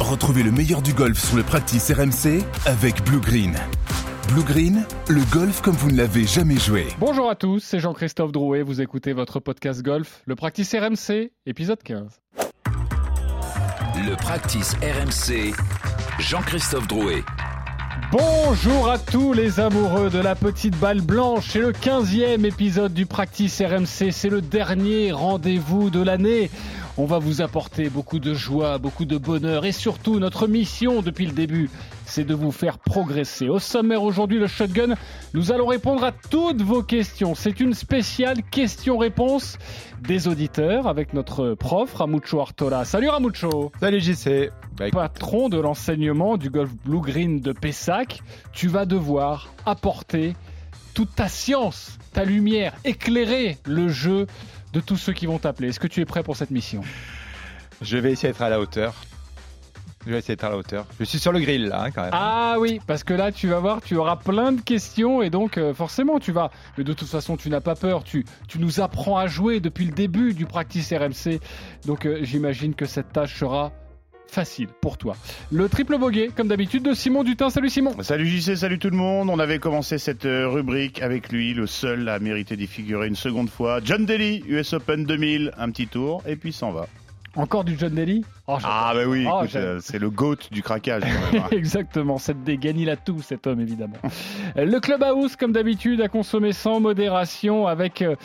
Retrouvez le meilleur du golf sur le practice RMC avec Blue Green. Blue Green, le golf comme vous ne l'avez jamais joué. Bonjour à tous, c'est Jean-Christophe Drouet, vous écoutez votre podcast golf, le practice RMC, épisode 15. Le practice RMC, Jean-Christophe Drouet. Bonjour à tous les amoureux de la petite balle blanche, c'est le 15e épisode du practice RMC, c'est le dernier rendez-vous de l'année. On va vous apporter beaucoup de joie, beaucoup de bonheur et surtout notre mission depuis le début, c'est de vous faire progresser. Au sommaire aujourd'hui, le shotgun, nous allons répondre à toutes vos questions. C'est une spéciale question-réponse des auditeurs avec notre prof Ramucho Artola. Salut Ramucho Salut JC Patron de l'enseignement du golf Blue Green de Pessac, tu vas devoir apporter toute ta science, ta lumière, éclairer le jeu de tous ceux qui vont t'appeler. Est-ce que tu es prêt pour cette mission? Je vais essayer d'être à la hauteur. Je vais essayer d'être à la hauteur. Je suis sur le grill là, hein, quand même. Ah oui, parce que là, tu vas voir, tu auras plein de questions et donc euh, forcément, tu vas. Mais de toute façon, tu n'as pas peur. Tu, tu nous apprends à jouer depuis le début du practice RMC. Donc euh, j'imagine que cette tâche sera facile pour toi. Le triple boguet, comme d'habitude, de Simon Dutin. Salut Simon. Salut JC, salut tout le monde. On avait commencé cette euh, rubrique avec lui, le seul à mériter d'y figurer une seconde fois. John Daly, US Open 2000, un petit tour, et puis s'en va. Encore du John Daly oh, Ah bah oui, oh, c'est le GOAT du craquage. Hein. Exactement, cette dégaine, il a tout cet homme évidemment. le Clubhouse, comme d'habitude, a consommé sans modération avec... Euh,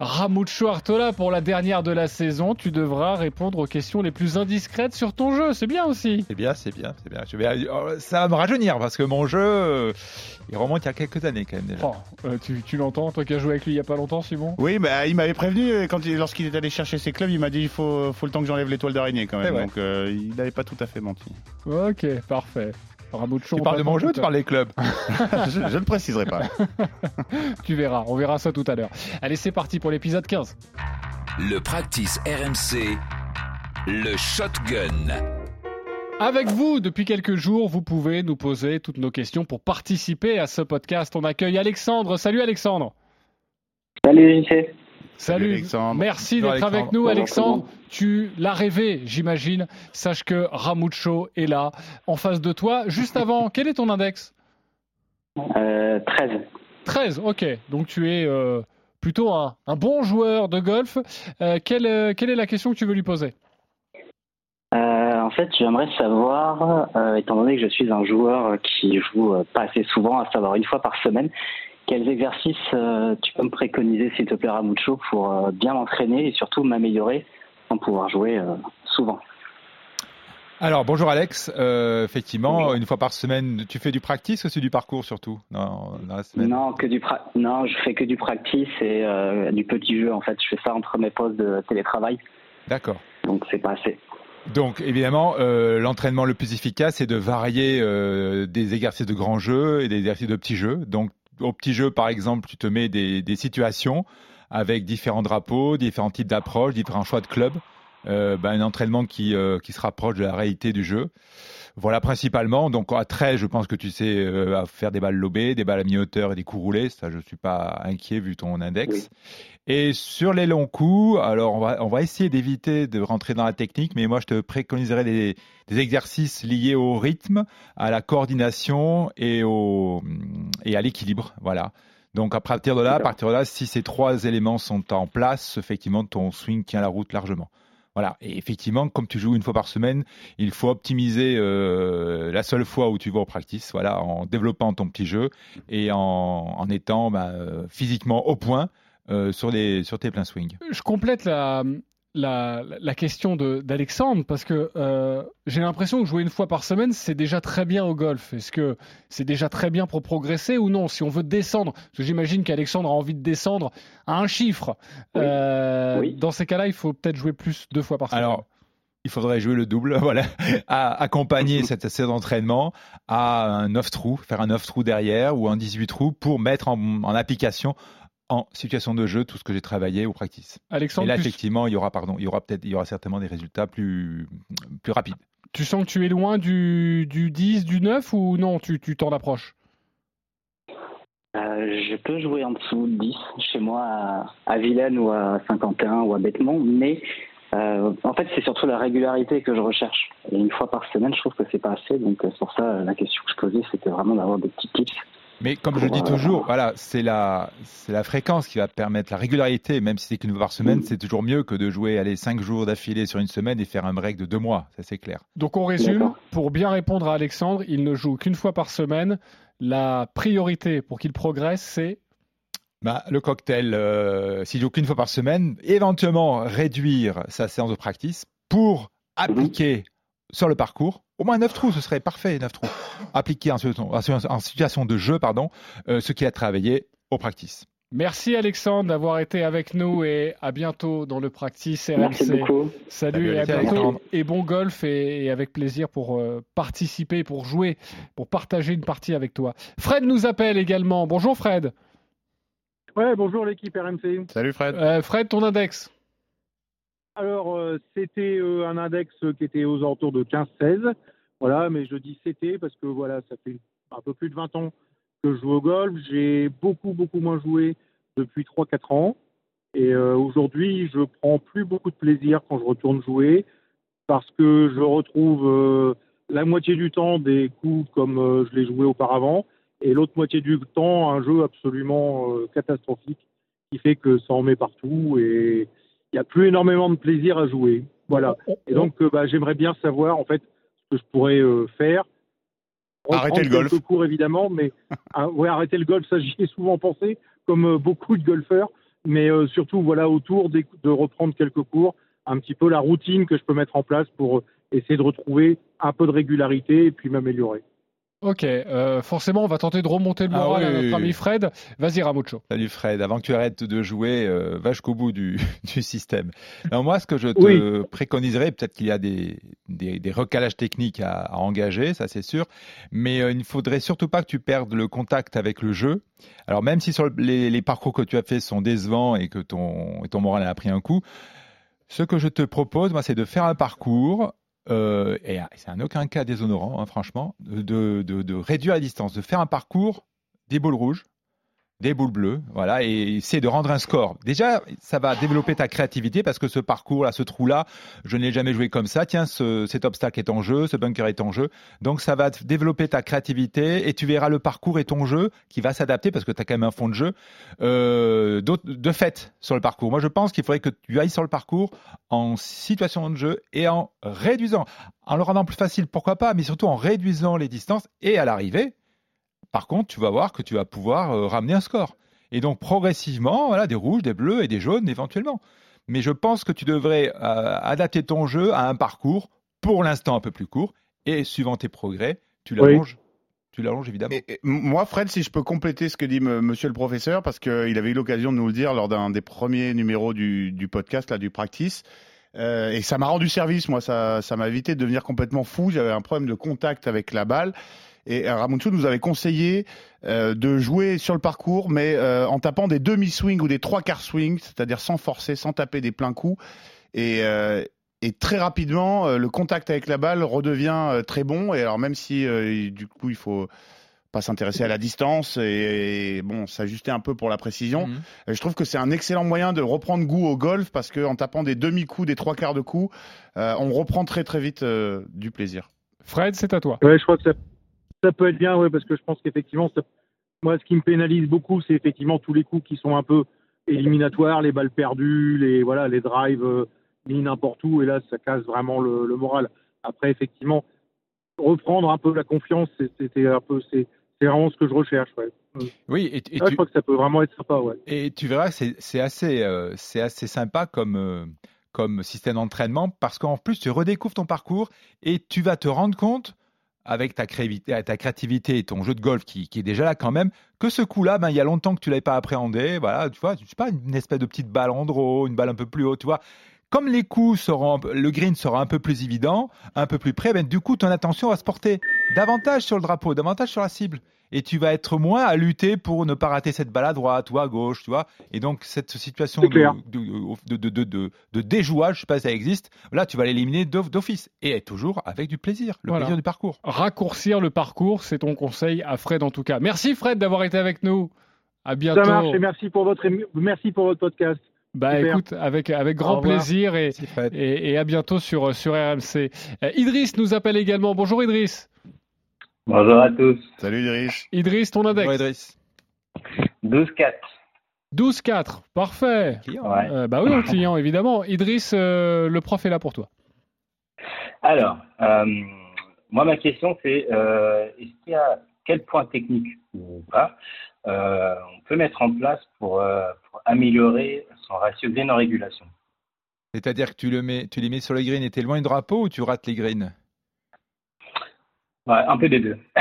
Ramucho Artola, pour la dernière de la saison, tu devras répondre aux questions les plus indiscrètes sur ton jeu. C'est bien aussi. C'est bien, c'est bien, c'est bien. Je vais... Oh, ça va me rajeunir parce que mon jeu, euh, il remonte il y a quelques années quand même déjà. Oh, euh, tu, l'entends, toi qui as joué avec lui il n'y a pas longtemps, Simon? Oui, bah, il m'avait prévenu euh, quand lorsqu'il est allé chercher ses clubs, il m'a dit il faut, faut le temps que j'enlève l'étoile d'araignée quand même. Donc il n'avait pas tout à fait menti. Ok, parfait. Tu parles de mon jeu ou tu parles des clubs je, ne préciserai pas. tu verras, on verra ça tout à l'heure. Allez, c'est parti pour l'épisode 15. Le practice RMC, le shotgun. Avec vous, depuis quelques jours, vous pouvez nous poser toutes nos questions pour participer à ce podcast. On accueille Alexandre. Salut Alexandre. Salut JC. Salut, merci d'être avec nous Alexandre. Tu l'as rêvé, j'imagine. Sache que Ramucho est là, en face de toi. Juste avant, quel est ton index? Euh, 13. 13, ok. Donc tu es euh, plutôt un, bon joueur de golf. Euh, quelle, euh, quelle, est la question que tu veux lui poser? En fait, j'aimerais savoir, étant donné que je suis un joueur qui joue pas assez souvent, à savoir une fois par semaine, quels exercices euh, tu peux me préconiser, s'il te plaît, Ramucho, pour euh, bien m'entraîner et surtout m'améliorer sans pouvoir jouer euh, souvent? Alors bonjour Alex, effectivement une fois par semaine tu fais du practice ou c'est du parcours surtout? Dans, la semaine Non que du non je fais que du practice et du petit jeu en fait je fais ça entre mes postes de télétravail. D'accord. Donc c'est pas assez. Donc évidemment, l'entraînement le plus efficace, c'est de varier des exercices de grands jeux et des exercices de petits jeux. Donc au petit jeu, par exemple, tu te mets des, situations avec différents drapeaux, différents types d'approches, différents choix de clubs. Euh, ben, un entraînement qui, euh, qui se rapproche de la réalité du jeu. Voilà principalement. Donc à 13, je pense que tu sais euh, faire des balles lobées, des balles à mi-hauteur et des coups roulés. Ça, je ne suis pas inquiet vu ton index. Et sur les longs coups, alors on va, on va essayer d'éviter de rentrer dans la technique, mais moi je te préconiserais des, des exercices liés au rythme, à la coordination et, au, et à l'équilibre. Voilà. Donc à partir de là, à partir de là, si ces trois éléments sont en place, effectivement, ton swing tient la route largement. Voilà. Et effectivement, comme tu joues une fois par semaine, il faut optimiser euh, la seule fois où tu vas au practice, voilà, en développant ton petit jeu et en, en étant bah, euh, physiquement au point euh, sur, les, sur tes pleins swings. Je complète la, la, la question d'Alexandre parce que euh, j'ai l'impression que jouer une fois par semaine, c'est déjà très bien au golf. Est-ce que c'est déjà très bien pour progresser ou non? Si on veut descendre, parce que j'imagine qu'Alexandre a envie de descendre à un chiffre. Euh, dans ces cas-là, il faut peut-être jouer plus deux fois par semaine. Alors, il faudrait jouer le double, voilà, à accompagner cette séance d'entraînement à un 9 trous, faire un 9 trous derrière ou un 18 trous pour mettre en, application en situation de jeu tout ce que j'ai travaillé au practice. Alexandre, Et là, effectivement, il y aura, pardon, il y aura peut-être, il y aura certainement des résultats plus, plus rapides. Tu sens que tu es loin du, du 10, du 9 ou non, tu t'en approches? Euh, je peux jouer en dessous de 10 chez moi à, à Vilaine ou à Saint-Quentin ou à Béthemont, mais euh, en fait, c'est surtout la régularité que je recherche. Et une fois par semaine, je trouve que c'est pas assez. Donc, euh, pour ça, la question que je posais, c'était vraiment d'avoir des petits tips. Mais comme je dis toujours, voilà, c'est la, c'est la fréquence qui va permettre la régularité. Même si c'est qu'une fois par semaine, c'est toujours mieux que de jouer aller cinq jours d'affilée sur une semaine et faire un break de deux mois. Ça, c'est clair. Donc, on résume. Pour bien répondre à Alexandre, il ne joue qu'une fois par semaine. La priorité pour qu'il progresse, c'est? Bah, le cocktail, euh, s'il joue qu'une fois par semaine, éventuellement réduire sa séance de practice pour appliquer sur le parcours. Au moins 9 trous, ce serait parfait, 9 trous. Appliquer en, situation de jeu, pardon, euh, ce qu'il a travaillé au practice. Merci Alexandre d'avoir été avec nous et à bientôt dans le practice RMC. Merci beaucoup. Salut, et à bientôt et bon golf et, avec plaisir pour euh, participer, pour jouer, pour partager une partie avec toi. Fred nous appelle également. Bonjour Fred. Ouais, bonjour l'équipe RMC. Salut Fred. Euh, Fred, ton index Alors, euh, c'était euh, un index qui était aux alentours de 15-16. Voilà, mais je dis c'était parce que voilà, ça fait un peu plus de 20 ans que je joue au golf. J'ai beaucoup, beaucoup moins joué depuis 3-4 ans. Et aujourd'hui, je prends plus beaucoup de plaisir quand je retourne jouer parce que je retrouve la moitié du temps des coups comme je les jouais auparavant et l'autre moitié du temps un jeu absolument euh, catastrophique qui fait que ça en met partout et il n'y a plus énormément de plaisir à jouer. Voilà. Et donc, euh, bah, j'aimerais bien savoir en fait ce que je pourrais euh, faire. Arrêter le golf. cours évidemment, mais ah, ouais, arrêter le golf, ça j'y ai souvent pensé, comme beaucoup de golfeurs. Mais surtout, voilà, autour de, de reprendre quelques cours, un petit peu la routine que je peux mettre en place pour essayer de retrouver un peu de régularité et puis m'améliorer. Ok, euh, forcément, on va tenter de remonter le ah moral à notre ami Fred. Vas-y, Ramucho. Salut Fred, avant que tu arrêtes de jouer, euh, va jusqu'au bout du, du, système. Alors moi, ce que je te préconiserais, peut-être qu'il y a des, des, des, recalages techniques à, à engager, ça c'est sûr, mais euh, il ne faudrait surtout pas que tu perdes le contact avec le jeu. Alors même si sur les, les parcours que tu as fait sont décevants et que ton, ton moral a pris un coup, ce que je te propose, moi, c'est de faire un parcours euh, et c'est en aucun cas déshonorant, hein, franchement, de, de, réduire la distance, de faire un parcours des boules rouges, des boules bleues, voilà, et essayer de rendre un score. Déjà, ça va développer ta créativité parce que ce parcours-là, ce trou-là, je n'ai jamais joué comme ça. Tiens, ce, cet obstacle est en jeu, ce bunker est en jeu. Donc, ça va développer ta créativité et tu verras le parcours et ton jeu qui va s'adapter parce que tu as quand même un fond de jeu euh, de fait sur le parcours. Moi, je pense qu'il faudrait que tu ailles sur le parcours en situation de jeu et en réduisant, en le rendant plus facile, pourquoi pas, mais surtout en réduisant les distances et à l'arrivée, par contre, tu vas voir que tu vas pouvoir euh, ramener un score. Et donc, progressivement, voilà, des rouges, des bleus et des jaunes éventuellement. Mais je pense que tu devrais euh, adapter ton jeu à un parcours, pour l'instant un peu plus court, et suivant tes progrès, tu l'allonges. Tu l'allonges évidemment. moi, Fred, si je peux compléter ce que dit monsieur le professeur, parce qu'il avait eu l'occasion de nous le dire lors d'un des premiers numéros du, podcast, là, du Practice, euh, et ça m'a rendu service, moi, ça m'a évité de devenir complètement fou. J'avais un problème de contact avec la balle. Et euh, Ramonchou nous avait conseillé euh, de jouer sur le parcours, mais euh, en tapant des demi-swings ou des trois quarts swings, c'est-à-dire sans forcer, sans taper des pleins coups. Et, et très rapidement, le contact avec la balle redevient très bon. Et alors même si du coup il faut pas s'intéresser à la distance et, bon s'ajuster un peu pour la précision. Mhm. Je trouve que c'est un excellent moyen de reprendre goût au golf parce qu'en tapant des demi-coups, des trois quarts de coups, on reprend très très vite du plaisir. Fred, c'est à toi. Ouais, je crois que ça peut être bien, oui, parce que je pense qu'effectivement, moi, ce qui me pénalise beaucoup, c'est effectivement tous les coups qui sont un peu éliminatoires, les balles perdues, les voilà, les drives euh, mis n'importe où, et là, ça casse vraiment le, moral. Après, effectivement, reprendre un peu la confiance, c'était un peu, c'est vraiment ce que je recherche. Ouais. Oui, et, je crois que ça peut vraiment être sympa. Ouais. Et tu verras que c'est assez, euh, c'est assez sympa comme. Euh, comme système d'entraînement parce qu'en plus tu redécouvres ton parcours et tu vas te rendre compte avec ta, créativité et ton jeu de golf qui, est déjà là quand même, que ce coup-là, ben, il y a longtemps que tu l'avais pas appréhendé, voilà, tu vois, je sais pas, une espèce de petite balle en draw, une balle un peu plus haute, tu vois, Comme les coups seront, le green sera un peu plus évident, un peu plus près, ben, du coup, ton attention va se porter davantage sur le drapeau, davantage sur la cible. Et tu vas être moins à lutter pour ne pas rater cette balle à droite ou à gauche, tu vois. Et donc, cette situation de, de, de, de, de, déjouage, je sais pas si ça existe, là, tu vas l'éliminer d'office. Et toujours avec du plaisir, le plaisir du parcours. Raccourcir le parcours, c'est ton conseil à Fred en tout cas. Merci Fred d'avoir été avec nous. À bientôt. Ça marche et merci pour votre, merci pour votre podcast. Bah écoute, avec, avec grand plaisir et, et, et, à bientôt sur, sur RMC. Euh, Idriss nous appelle également. Bonjour Idriss. Bonjour à tous. Salut Idriss. Idriss, ton index. Bonjour Idriss. 12-4. 12-4, parfait. Euh, bah oui, client, évidemment. Idriss, euh, le prof est là pour toi. Alors, moi, ma question, c'est est-ce qu'il y a quel point technique ou pas on peut mettre en place pour, pour améliorer son ratio green en régulation? C'est-à-dire que tu, le mets, tu les mets sur le green et tu es loin du drapeau ou tu rates les greens? Ouais, Un peu des deux.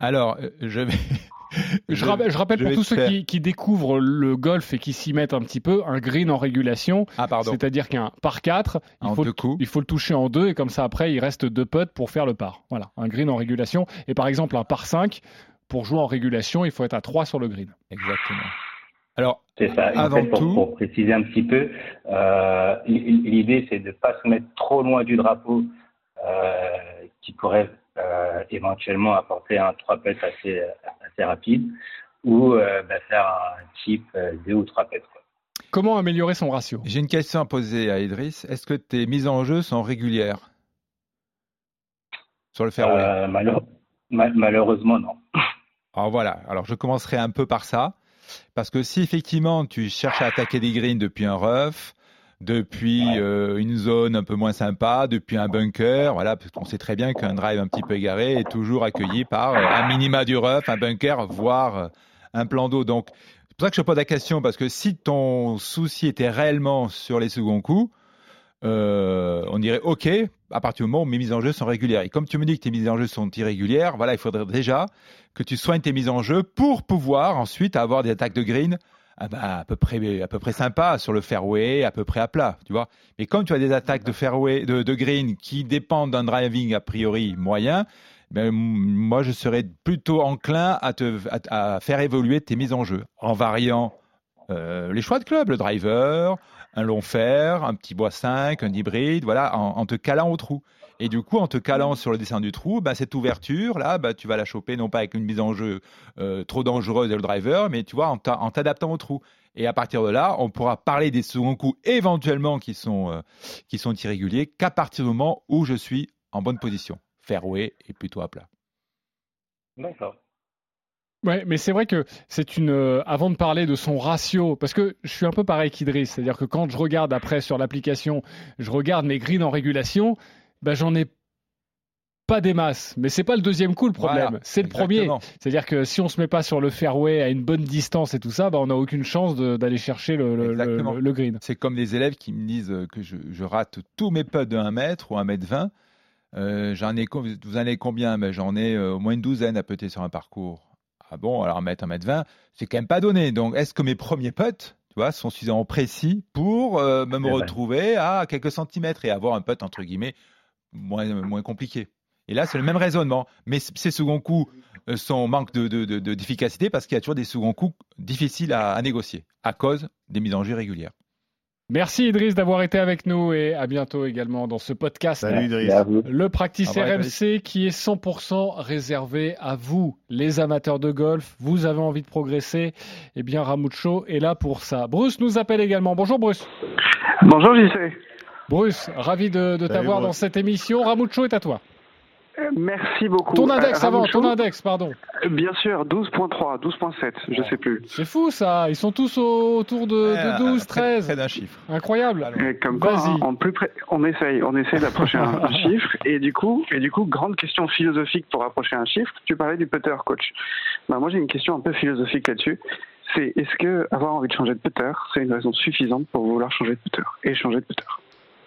Alors, euh, je vais. Je, rappelle, pour tous ceux qui, découvrent le golf et qui s'y mettent un petit peu, un green en régulation, ah, c'est-à-dire qu'un par 4, il faut, il faut, le toucher en deux et comme ça après il reste deux putts pour faire le par. Voilà, un green en régulation. Et par exemple un par 5, pour jouer en régulation, il faut être à 3 sur le green. Exactement. Alors, c'est ça. Avant pour, tout, pour préciser un petit peu, euh, l'idée c'est de ne pas se mettre trop loin du drapeau, qui pourrait euh, éventuellement apporter un 3 pets assez, assez rapide, ou bah, faire un chip 2 ou 3 pets. Comment améliorer son ratio? J'ai une question à poser à Idriss. Est-ce que tes mises en jeu sont régulières? Sur le fairway? Malheureusement, non. Alors voilà, alors je commencerai un peu par ça. Parce que si effectivement tu cherches à attaquer des greens depuis un rough, depuis euh, une zone un peu moins sympa, depuis un bunker, voilà, parce qu'on sait très bien qu'un drive un petit peu égaré est toujours accueilli par euh, un minima du rough, un bunker, voire euh, un plan d'eau. Donc c'est pour ça que je pose la question, parce que si ton souci était réellement sur les seconds coups, on dirait OK, à partir du moment où mes mises en jeu sont régulières. Et comme tu me dis que tes mises en jeu sont irrégulières, voilà, il faudrait déjà que tu soignes tes mises en jeu pour pouvoir ensuite avoir des attaques de green ah bah, à peu près à peu près sympa sur le fairway, à peu près à plat, tu vois. Mais comme tu as des attaques de fairway de, green qui dépendent d'un driving a priori moyen, ben, moi je serais plutôt enclin à te à, faire évoluer tes mises en jeu en variant euh, les choix de club, le driver, un long fer, un petit bois 5, un hybride, voilà, en, te calant au trou. Et du coup, en te calant sur le dessin du trou, bah, cette ouverture, là, bah, tu vas la choper non pas avec une mise en jeu euh, trop dangereuse de le driver, mais tu vois, en t'adaptant au trou. Et à partir de là, on pourra parler des seconds coups éventuellement qui sont, euh, qui sont irréguliers qu'à partir du moment où je suis en bonne position. Fairway et plutôt à plat. D'accord. Ouais, mais c'est vrai que c'est une. Euh, avant de parler de son ratio, parce que je suis un peu pareil qu'Idriss, c'est-à-dire que quand je regarde après sur l'application, je regarde mes greens en régulation, ben j'en ai pas des masses. Mais c'est pas le deuxième coup le problème, c'est le premier. C'est-à-dire que si on se met pas sur le fairway à une bonne distance et tout ça, ben on n'a aucune chance d'aller chercher le, le, le, green. C'est comme des élèves qui me disent que je, je rate tous mes putts de 1 mètre ou 1 mètre 20. Euh, j'en ai, vous en avez combien? Ben, J'en ai euh, au moins une douzaine à putter sur un parcours. Ah bon, alors un mètre, un mètre 20, c'est quand même pas donné. Donc, est-ce que mes premiers putts, tu vois, sont suffisamment précis pour euh, me eh ben. retrouver à quelques centimètres et avoir un putt, entre guillemets, moins, moins compliqué Et là, c'est le même raisonnement. Mais ces seconds coups euh, sont manque d'efficacité de, de, parce qu'il y a toujours des seconds coups difficiles à, à négocier à cause des mises en jeu régulières. Merci Idriss d'avoir été avec nous et à bientôt également dans ce podcast. Salut Idriss. Le Practice RMC qui est 100% réservé à vous, les amateurs de golf. Vous avez envie de progresser? Eh bien, Ramucho est là pour ça. Bruce nous appelle également. Bonjour Bruce. Bonjour JC. Bruce, ravi de, t'avoir dans cette émission. Ramucho est à toi. Merci beaucoup. Ton index euh, avant, ton index, pardon. Euh, bien sûr, 12.3, 12.7, je sais plus. C'est fou ça, ils sont tous autour de, 12, 13. C'est d'un chiffre. Incroyable. comme quoi, hein, on, plus on essaye, on essaye d'approcher un, chiffre. Et du coup, et du coup, grande question philosophique pour approcher un chiffre. Tu parlais du putter, coach. Bah, moi, j'ai une question un peu philosophique là-dessus. C'est est-ce que avoir envie de changer de putter, c'est une raison suffisante pour vouloir changer de putter et changer de putter?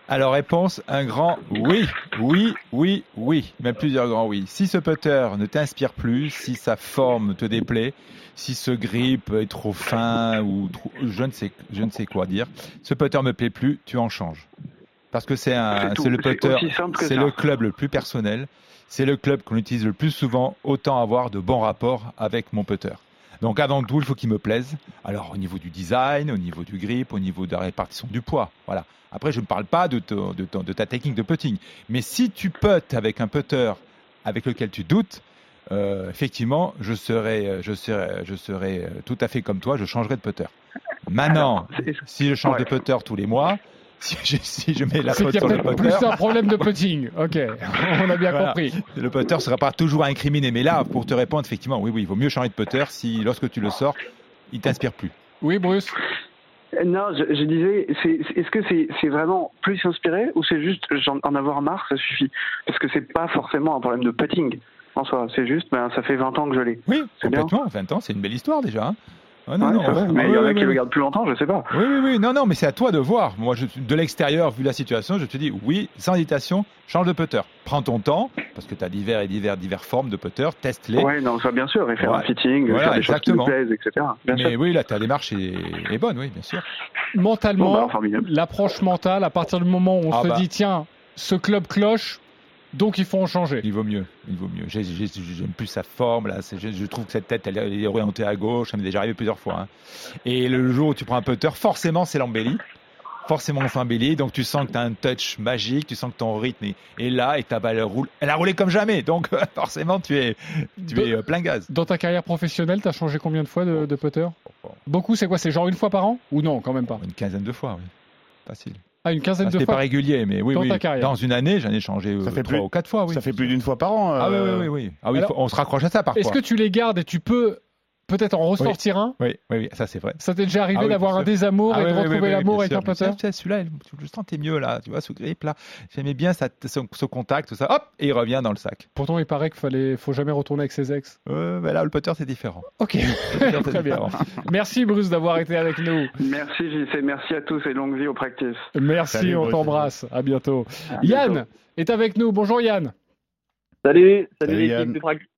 Alors réponse, un grand oui, oui, oui, oui, même plusieurs grands oui. Si ce putter ne t'inspire plus, si sa forme te déplaît, si ce grip est trop fin ou trop, je ne sais, je ne sais quoi dire, ce putter me plaît plus, tu en changes. Parce que c'est un, c'est le putter, c'est le club le plus personnel, c'est le club qu'on utilise le plus souvent, autant avoir de bons rapports avec mon putter. Donc avant tout, il faut qu'il me plaise. Alors au niveau du design, au niveau du grip, au niveau de la répartition du poids. Voilà. Après, je ne parle pas de, de, ta technique de putting. Mais si tu puttes avec un putter avec lequel tu doutes, euh, effectivement, je serais, je, serais, je serais tout à fait comme toi, je changerais de putter. Maintenant, si je change de putter tous les mois, si je, mets la faute sur le putter. plus un problème de putting. Ok, on a bien compris. Le putter ne sera pas toujours incriminé. Mais là, pour te répondre, effectivement, oui, oui, il vaut mieux changer de putter si, lorsque tu le sors, il t'inspire plus. Oui, Bruce non, je, disais, est-ce que c'est vraiment plus inspiré ou c'est juste en avoir marre, ça suffit? Parce que c'est pas forcément un problème de putting en soi, c'est juste, ben, ça fait 20 ans que je l'ai. Oui, complètement, 20 ans, c'est une belle histoire déjà. Hein. Ah non, non, mais il y en a qui le gardent plus longtemps, je sais pas. Oui, oui, oui. Non, non, mais c'est à toi de voir. Moi, je, de l'extérieur, vu la situation, je te dis oui, sans hésitation, change de putter. Prends ton temps, parce que tu as divers et divers, divers formes de putter, teste-les. Oui, non, ça bien sûr, et faire un fitting, voilà, faire des exactement. choses qui plaisent, etc. mais oui, là, ta démarche est, est, bonne, oui, bien sûr. Mentalement, bah, l'approche mentale, à partir du moment où on ah se bah. dit, tiens, ce club cloche, donc il faut en changer. Il vaut mieux, il vaut mieux. J'aime plus sa forme là. Je, trouve que cette tête elle est orientée à gauche. Ça m'est déjà arrivé plusieurs fois. Hein. Et le jour où tu prends un putter, forcément c'est l'embellie. Forcément c'est embellie. Donc tu sens que tu as un touch magique. Tu sens que ton rythme est, là et ta balle roule. Elle a roulé comme jamais. Donc forcément tu es, tu es euh, plein gaz. Dans ta carrière professionnelle, tu as changé combien de fois de, de putter? Beaucoup. C'est quoi? C'est genre une fois par an? Ou non quand même pas? Une quinzaine de fois. Oui. Facile. Ah, une quinzaine de fois. pas régulier, mais oui, dans oui. Ta carrière. Dans une année, j'en ai changé ça fait trois ou quatre fois. Oui. Ça fait plus d'une fois par an. Ah oui, oui, oui. oui. Ah oui, on se raccroche à ça parfois. Est-ce que tu les gardes et tu peux peut-être en ressortir un oui, oui, oui, ça c'est vrai. Ça t'est déjà arrivé ah d'avoir un désamour ah et de retrouver l'amour avec un putter Celui-là, je sentais mieux là, tu vois, ce grip là. J'aimais bien ça, ce, contact, ça, hop, et il revient dans le sac. Pourtant, il paraît qu'il fallait, faut jamais retourner avec ses ex. Euh, mais là, le putter c'est différent. Ok, très bien. Merci Bruce d'avoir été avec nous. Merci JC, merci à tous et longue vie au practice. Merci, on t'embrasse. À bientôt. Yann est avec nous. Bonjour Yann. Salut, salut, salut practice.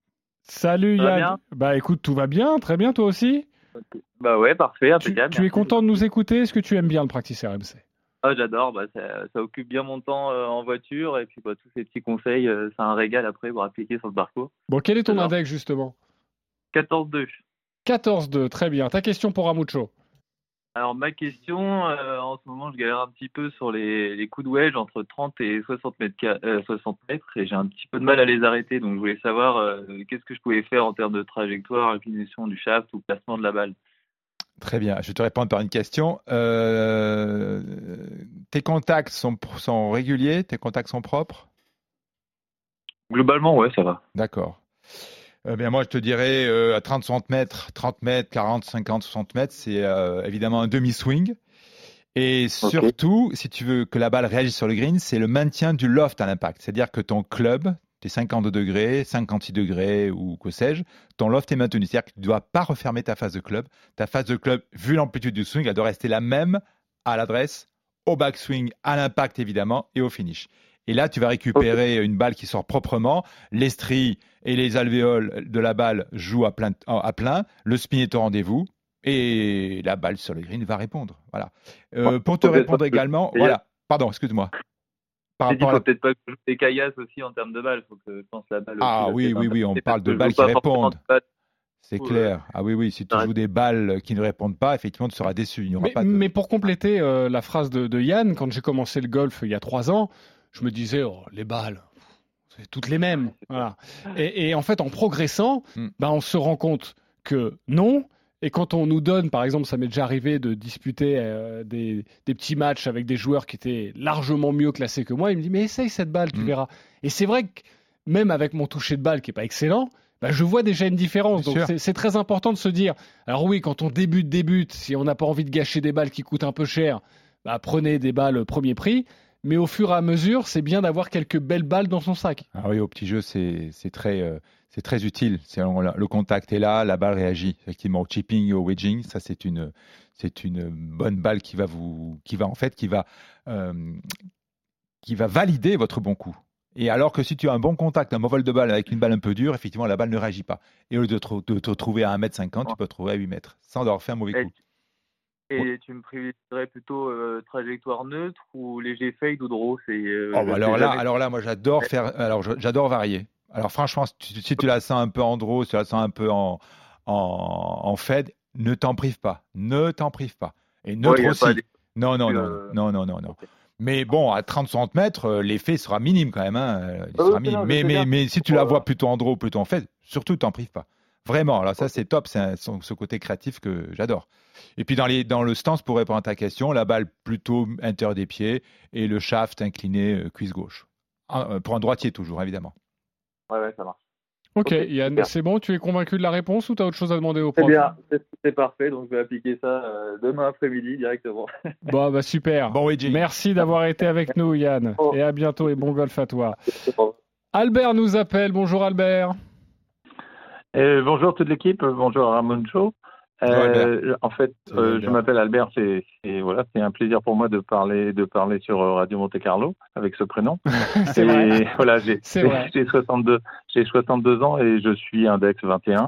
Salut Yann. Bah écoute, tout va bien, très bien, toi aussi. Bah ouais, parfait, impeccable. Tu, es content de nous écouter? Est-ce que tu aimes bien le Practice RMC ah, j'adore, bah, ça, occupe bien mon temps euh, en voiture. Et puis bah, tous ces petits conseils, euh, c'est un régal après pour appliquer sur le parcours. Bon, quel est ton index justement? 14-2. 14-2, très bien. Ta question pour Amucho alors ma question, euh, en ce moment je galère un petit peu sur les, coups de wedge entre 30 et 60 mètres, 60 euh, mètres et j'ai un petit peu de mal à les arrêter. Donc je voulais savoir euh, qu'est-ce que je pouvais faire en termes de trajectoire, inclinaison du shaft ou placement de la balle? Très bien, je te réponds par une question. tes contacts sont, sont réguliers, tes contacts sont propres? Globalement, ouais, ça va. D'accord. Eh bien, moi, je te dirais euh, à 30, 60 mètres, 30 mètres, 40, 50, 60 mètres, c'est euh, évidemment un demi-swing. Et surtout, si tu veux que la balle réagisse sur le green, c'est le maintien du loft à l'impact. C'est-à-dire que ton club, tes 52 degrés, 56 degrés ou que sais-je, ton loft est maintenu. C'est-à-dire que tu ne dois pas refermer ta phase de club. Ta phase de club, vu l'amplitude du swing, elle doit rester la même à l'adresse, au backswing, à l'impact évidemment et au finish. Et là, tu vas récupérer une balle qui sort proprement. L'estrie et les alvéoles de la balle jouent à plein, à plein. Le spin est au rendez-vous. Et la balle sur le green va répondre. Voilà. Euh, pour te répondre également, voilà. Pardon, excuse-moi. Par rapport faut peut-être pas jouer des caillasses aussi en termes de balles. Faut que je pense la balle. Ah oui, oui, oui, on parle de balles qui répondent. C'est clair. Ah oui, oui, si tu joues des balles qui ne répondent pas, effectivement, tu seras déçu. mais, pas mais, pour compléter euh, la phrase de, de, Yann, quand j'ai commencé le golf il y a trois ans, je me disais, oh, les balles, c'est toutes les mêmes. Voilà. Et, en fait, en progressant, hmm. ben, on se rend compte que non. Et quand on nous donne, par exemple, ça m'est déjà arrivé de disputer euh, des, petits matchs avec des joueurs qui étaient largement mieux classés que moi, il me dit, mais essaye cette balle, tu hmm. verras. Et c'est vrai que même avec mon toucher de balle qui n'est pas excellent, ben, je vois déjà une différence. Donc c'est très important de se dire, alors oui, quand on débute, débute, si on n'a pas envie de gâcher des balles qui coûtent un peu cher, bah, prenez des balles premier prix mais au fur et à mesure, c'est bien d'avoir quelques belles balles dans son sac. Ah oui, au petit jeu, c'est très, euh, c'est très utile. Le contact est là, la balle réagit. Effectivement, au chipping et au wedging, ça c'est une, c'est une bonne balle qui va vous, qui va en fait, qui va, euh, qui va valider votre bon coup. Et alors que si tu as un bon contact, un mauvais de balle avec une balle un peu dure, effectivement, la balle ne réagit pas. Et au lieu de te, de te trouver à 1m50, tu peux te trouver à 8 mètres, sans avoir fait un mauvais coup. Et tu me privilégierais plutôt euh, trajectoire neutre ou léger fade ou draw c'est, euh, oh, bah alors là, jamais. alors là, moi j'adore faire, alors j'adore varier. Alors franchement, si tu, si tu la sens un peu en draw, si tu la sens un peu en, en, en fade, ne t'en prive pas, ne t'en prive pas. Et neutre Ouais, aussi. des- Non, non, non, euh, non, non, non, non. Mais bon, à 30-60 mètres, euh, l'effet sera minime quand même. Hein. euh, il Ah sera minime. non, mais, mais, mais si tu la vois plutôt en draw, plutôt en fade, surtout t'en prive pas. Vraiment, alors ça c'est top, c'est ce côté créatif que j'adore. Et puis dans, les, dans le stance, pour répondre à ta question, la balle plutôt intérieur des pieds et le shaft incliné euh, cuisse gauche. Ah, euh, pour un droitier toujours, évidemment. Ouais, ouais, ça marche. Ok, Yann, c'est bon, tu es convaincu de la réponse ou tu as autre chose à demander au C'est prof bien, c'est, c'est parfait, donc je vais appliquer ça euh, demain après-midi directement. Bon, bah super. Bon waging. Merci d'avoir été avec nous, Yann. Oh. Et à bientôt et bon golf à toi. Albert nous appelle. Bonjour Albert. Euh, bonjour toute l'équipe, bonjour Ramon Show. Bonjour, Euh, en fait, euh, je Albert. m'appelle Albert. C'est c'est- voilà, c'est un plaisir pour moi de parler de parler sur euh, Radio Monte Carlo avec ce prénom. C'est et vrai. voilà, j'ai C'est vrai. j'ai 62 j'ai 62 ans et je suis index 21.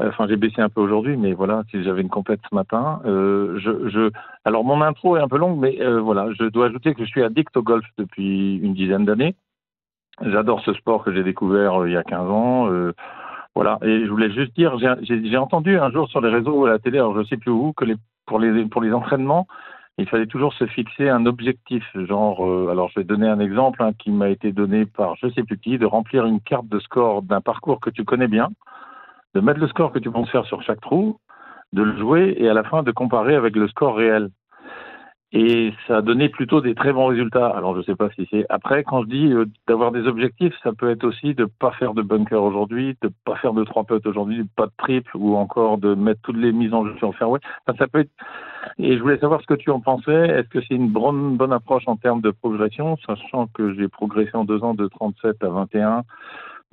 Enfin, j'ai baissé un peu aujourd'hui, mais voilà, si j'avais une complète ce matin. Euh, je, je, alors mon intro est un peu longue, mais euh, voilà, je dois ajouter que je suis addict au golf depuis une dizaine d'années. J'adore ce sport que j'ai découvert euh, il y a 15 ans. Voilà, et je voulais juste dire, j'ai- entendu un jour sur les réseaux ou à la télé, alors je sais plus où, que les, pour les pour les entraînements, il fallait toujours se fixer un objectif, genre, euh, alors je vais donner un exemple hein, qui m'a été donné par je sais plus qui, de remplir une carte de score d'un parcours que tu connais bien, de mettre le score que tu penses faire sur chaque trou, de le jouer et à la fin de comparer avec le score réel. Et ça a donné plutôt des très bons résultats. Alors je sais pas si c'est après quand je dis euh, d'avoir des objectifs, ça peut être aussi de pas faire de bunker aujourd'hui, de pas faire de trois putts aujourd'hui, pas de triple ou encore de mettre toutes les mises en jeu sur le fairway. Enfin, ça peut être. Et je voulais savoir ce que tu en pensais. Est-ce que c'est une bonne bonne approche en termes de progression, sachant que j'ai progressé en deux ans de 37 à 21.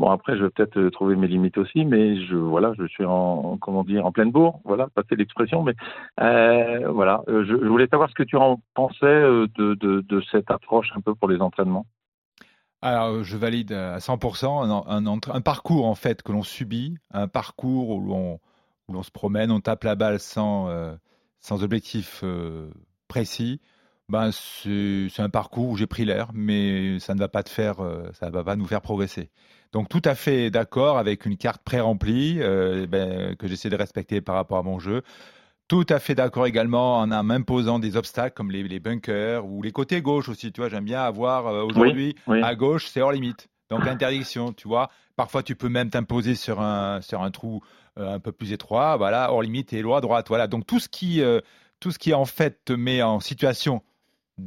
Bon après je vais peut-être euh, trouver mes limites aussi, mais je voilà je suis en, en- comment dire en pleine bourre, voilà passer l'expression, mais euh, voilà euh, je, voulais savoir ce que tu en pensais de, de, cette approche un peu pour les entraînements. Alors, je valide à 100% un, parcours en fait que l'on subit, un parcours où l'on où l'on se promène, on tape la balle sans sans objectif précis. Ben c'est un parcours où j'ai pris l'air, mais ça ne va pas te faire, ça va pas nous faire progresser. Donc tout à fait d'accord avec une carte pré-remplie euh, ben, que j'essaie de respecter par rapport à mon jeu. Tout à fait d'accord également en, m'imposant des obstacles comme les, les bunkers ou les côtés gauche aussi. Tu vois, j'aime bien avoir euh, aujourd'hui oui. à gauche, c'est hors limite. Donc interdiction, tu vois. Parfois, tu peux même t'imposer sur un sur un trou euh, un peu plus étroit. Voilà, hors limite et loi droite. Voilà. Donc tout ce qui tout ce qui en fait te met en situation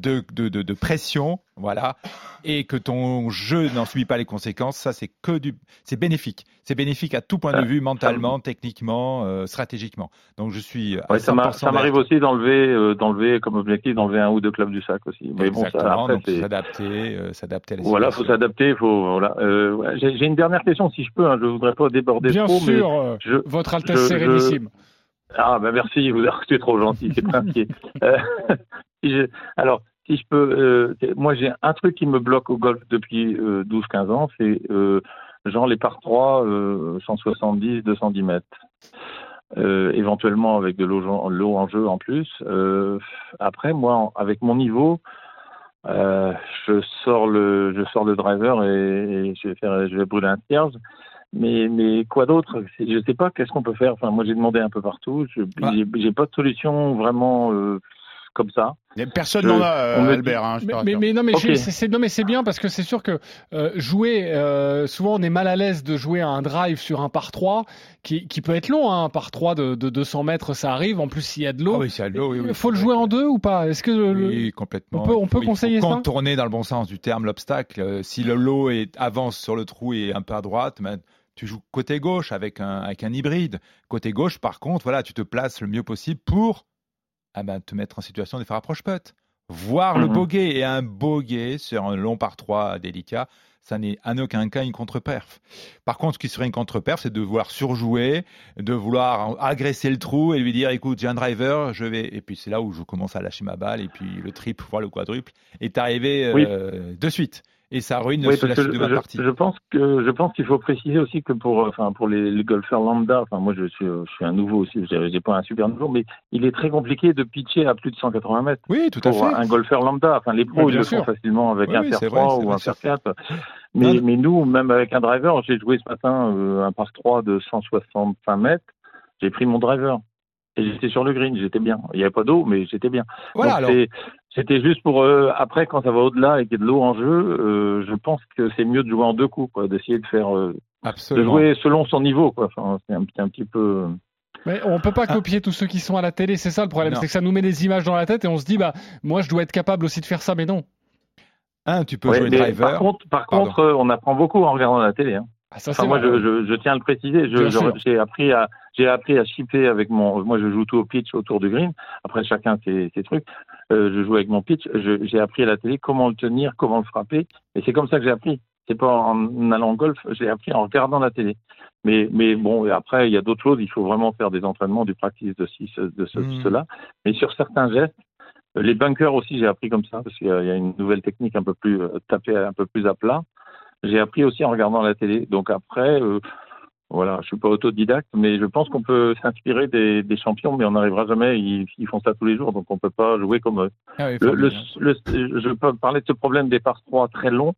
de, de, de, de pression, voilà, et que ton jeu n'en subit pas les conséquences, ça c'est que du, c'est bénéfique, c'est bénéfique à tout point de Ça- vue, mentalement, techniquement, euh, stratégiquement. Donc je suis Ouais, ça m'a- 100% ça m'arrive aussi d'enlever euh, d'enlever comme objectif d'enlever un ou deux clubs du sac aussi. Mais bon ça Exactement, c'est s'adapter, euh, s'adapter à la voilà faut s'adapter, faut voilà. Euh, ouais, j'ai j'ai une dernière question si je peux, hein, je voudrais pas déborder Bien trop, sûr, mais je, Votre Altesse je- Sérénissime. Ah ben merci, vous êtes trop gentil, c'est princier. Euh, si je- alors, si je peux, euh, moi j'ai un truc qui me bloque au golf depuis euh, 12-15 ans, c'est euh, genre les par 3, euh, 170, 210 mètres. Euh, éventuellement avec de l'eau en, jeu en plus. Euh, après, moi, avec mon niveau, euh, je sors le, je sors le driver et, et je vais faire, je vais brûler un tiers. Mais, mais quoi d'autre? Je sais pas. Qu'est-ce qu'on peut faire? Enfin, moi, j'ai demandé un peu partout. Je j'ai, j'ai pas de solution vraiment euh, comme ça. Personne n'en a, on euh, Albert. hein, je Mais, rassure. mais, mais non, mais c'est- c'est non, mais c'est bien parce que c'est sûr que euh, jouer, euh, souvent on est mal à l'aise de jouer un drive sur un par 3 qui, qui peut être long, hein, un par 3 de, de 200 mètres, ça arrive. En plus, s'il y a de l'eau, Ah oui, oui, oui. il faut le jouer en deux ou pas? Est-ce que le- Oui, complètement. on peut- on conseiller ça? Contourner dans le bon sens du terme l'obstacle. Si le lot est, avance sur le trou et un peu à droite, ben, tu joues côté gauche avec un, avec un hybride. Côté gauche, par contre, voilà, tu te places le mieux possible pour ah ben, te mettre en situation de faire approche putt. voir le Mhm. bogey et un bogey sur un long par 3 délicat, ça n'est en aucun cas une contre-perf. Par contre, ce qui serait une contre-perf, c'est de vouloir surjouer, de vouloir agresser le trou et lui dire écoute, j'ai un driver, je vais. Et puis c'est là où je commence à lâcher ma balle et puis le triple, voire le quadruple est arrivé Oui. euh, de suite. Et ça ruine Oui, la suite de ma je, partie. je pense que je pense qu'il faut préciser aussi que pour enfin pour les, les golfeurs lambda, enfin moi je suis je suis un nouveau aussi, j'ai pas un super nouveau, mais il est très compliqué de pitcher à plus de 180 mètres. Oui, tout à pour fait. un golfeur lambda. Enfin les Oui, pros ils le sûr. font facilement avec Oui, un fer c'est 3 vrai, c'est ou un fer 4. Mais nous même avec un driver, j'ai joué ce matin euh, un par 3 de 165 mètres, j'ai pris mon driver. Et j'étais sur le green, j'étais bien. Il n'y avait pas d'eau, mais j'étais bien. Voilà, Donc, alors. C'était juste pour euh, après quand ça va au-delà et qu'il y a de l'eau en jeu, euh, je pense que c'est mieux de jouer en deux coups, quoi, d'essayer de faire euh, de jouer selon son niveau, quoi. Enfin, c'est un, petit- un petit peu. Mais on peut pas copier tous ceux qui sont à la télé, c'est ça le problème, Ah. C'est que ça nous met des images dans la tête et on se dit bah moi je dois être capable aussi de faire ça, mais non. Un, tu peux Ouais, jouer driver. Par contre, par Pardon. contre, euh, on apprend beaucoup en regardant la télé. Hein. Ah, ça, Enfin, c'est moi, je, je, je tiens à le préciser. J'ai appris à j'ai appris à chipper avec mon. Moi, je joue tout au pitch autour du green. Après, chacun ses, ses trucs. Euh, je joue avec mon pitch. J'ai appris à la télé comment le tenir, comment le frapper. Et c'est comme ça que j'ai appris. C'est pas en allant au golf. J'ai appris en regardant la télé. Mais mais bon, et après, il y a d'autres choses. Il faut vraiment faire des entraînements, du practice de ci, ce- de ce, Mhm. cela. Mais sur certains gestes. euh, Les bunkers aussi, j'ai appris comme ça parce qu'il y, a il y a une nouvelle technique un peu plus euh, tapée, un peu plus à plat. J'ai appris aussi en regardant la télé. Donc après, euh, voilà, je suis pas autodidacte, mais je pense qu'on peut s'inspirer des, des champions, mais on n'arrivera jamais. Ils, ils font ça tous les jours, donc on peut pas jouer comme eux. Ah oui, Le, formidable. le- le- je peux parler de ce problème des par 3 très longs.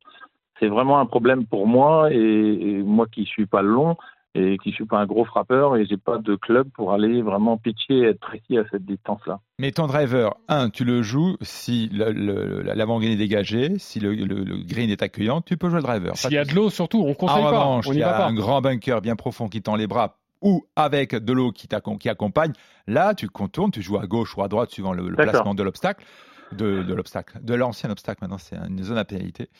C'est vraiment un problème pour moi et, et moi qui suis pas long et qui suis pas un gros frappeur et j'ai pas de club pour aller vraiment pitcher et être précis à cette distance-là. Mais ton driver, un, tu le joues si l'avant-green est dégagé, si le, le- le green est accueillant, tu peux jouer le driver. S'il y a de l'eau surtout, on En conseille pas, revanche, on il y va a pas. un grand bunker bien profond qui tend les bras ou avec de l'eau qui, qui accompagne. Là, tu contournes, tu joues à gauche ou à droite suivant le, placement de l'obstacle. De, de l'obstacle, de l'ancien obstacle, maintenant c'est une zone à pénalité.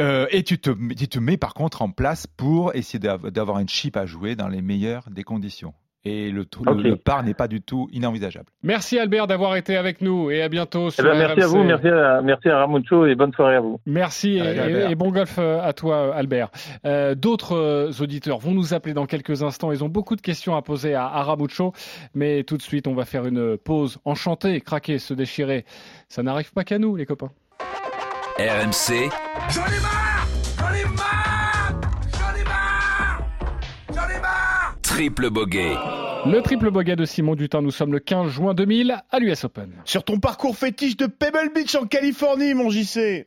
Euh, et tu te, tu te mets par contre en place pour essayer d'av- d'avoir une chip à jouer dans les meilleures des conditions. Et le, trou- le- Ok. le par n'est pas du tout inenvisageable. Merci Albert d'avoir été avec nous et à bientôt Eh sur ben, merci à vous, merci à, merci à et bonne soirée à vous. Merci et, bon golf euh, à toi Albert. Euh, D'autres euh, auditeurs vont nous appeler dans quelques instants. Ils ont beaucoup de questions à poser à, à Ramucho, mais tout de suite on va faire une pause. Enchanté, craquer, se déchirer, ça n'arrive pas qu'à nous les copains. RMC, J'en ai marre J'en ai marre J'en ai marre J'en ai marre triple bogey. Le triple bogey de Simon Dutin, nous sommes le 15 juin 2000 à l'US Open. Sur ton parcours fétiche de Pebble Beach en Californie, mon JC.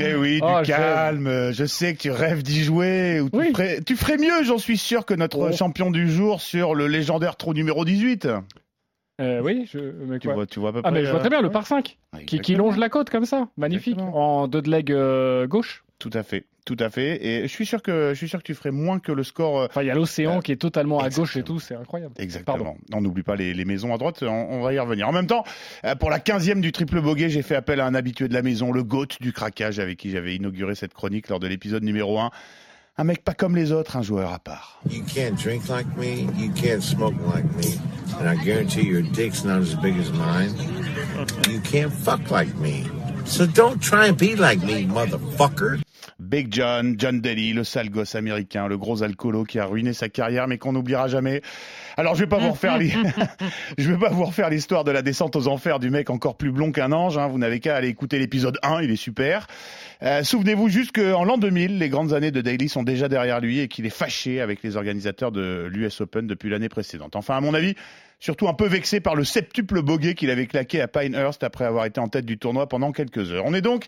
Eh oui, du Oh, j'aime. calme. Je sais que tu rêves d'y jouer. Ou tu, Oui. ferais, tu ferais mieux, j'en suis sûr, que notre Oh. champion du jour sur le légendaire trou numéro 18. Euh, oui, je, mais Tu quoi vois, tu vois à peu Ah mais je vois euh, très bien le par 5 Ah, qui, longe la côte comme ça, magnifique, Exactement. en deux de leg euh, gauche. Tout à fait, tout à fait. Et je suis sûr que je suis sûr que tu ferais moins que le score. Enfin, il y a l'océan Euh, qui est totalement à gauche et tout, c'est incroyable. Exactement. Pardon. On n'oublie pas les, les maisons à droite, on, on va y revenir. En même temps, pour la 15e du triple bogey, j'ai fait appel à un habitué de la maison, le GOAT du craquage, avec qui j'avais inauguré cette chronique lors de l'épisode numéro 1. Un mec pas comme les autres, un joueur à part. You can't drink like me, you can't smoke like me, and I guarantee your dick's not as big as mine. You can't fuck like me. So don't try and be like me, motherfucker. Big John, John Daly, le sale gosse américain, le gros alcoolo qui a ruiné sa carrière mais qu'on n'oubliera jamais. Alors je vais pas vous refaire je vais pas vous refaire l'histoire de la descente aux enfers du mec encore plus blond qu'un ange. hein. Vous n'avez qu'à aller écouter l'épisode 1, il est super. Euh, Souvenez-vous juste qu'en l'an 2000, les grandes années de Daly sont déjà derrière lui et qu'il est fâché avec les organisateurs de l'US Open depuis l'année précédente. Enfin, à mon avis, surtout un peu vexé par le septuple bogey qu'il avait claqué à Pinehurst après avoir été en tête du tournoi pendant quelques heures. On est donc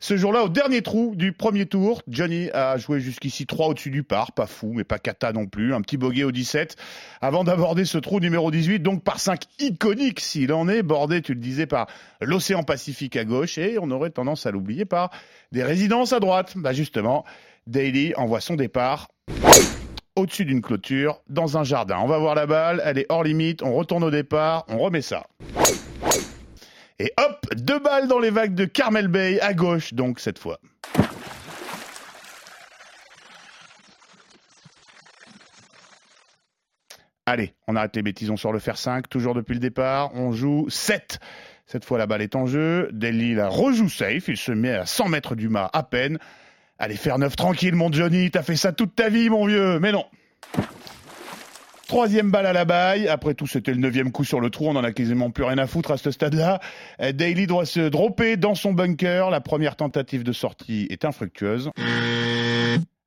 ce jour-là, au dernier trou du premier tour, Johnny a joué jusqu'ici 3 au-dessus du par, pas fou, mais pas cata non plus, un petit bogey au 17, avant d'aborder ce trou numéro 18, donc par 5 iconique s'il en est, bordé, tu le disais, par l'océan Pacifique à gauche, et on aurait tendance à l'oublier par des résidences à droite. Bah justement, Daly envoie son départ au-dessus d'une clôture, dans un jardin. On va voir la balle, elle est hors limite, on retourne au départ, on remet ça. Et hop, deux balles dans les vagues de Carmel Bay, à gauche donc cette fois. Allez, on arrête les bêtises, on sort le fer 5, toujours depuis le départ. On joue 7. Cette fois, la balle est en jeu. Daly la rejoue safe. Il se met à 100 mètres du mât à peine. Allez, faire 9 tranquille, mon Johnny. T'as fait ça toute ta vie, mon vieux. Mais non. Troisième balle à la baille. Après tout, c'était le neuvième coup sur le trou. On en a quasiment plus rien à foutre à ce stade-là. Euh, Daly doit se dropper dans son bunker. La première tentative de sortie est infructueuse.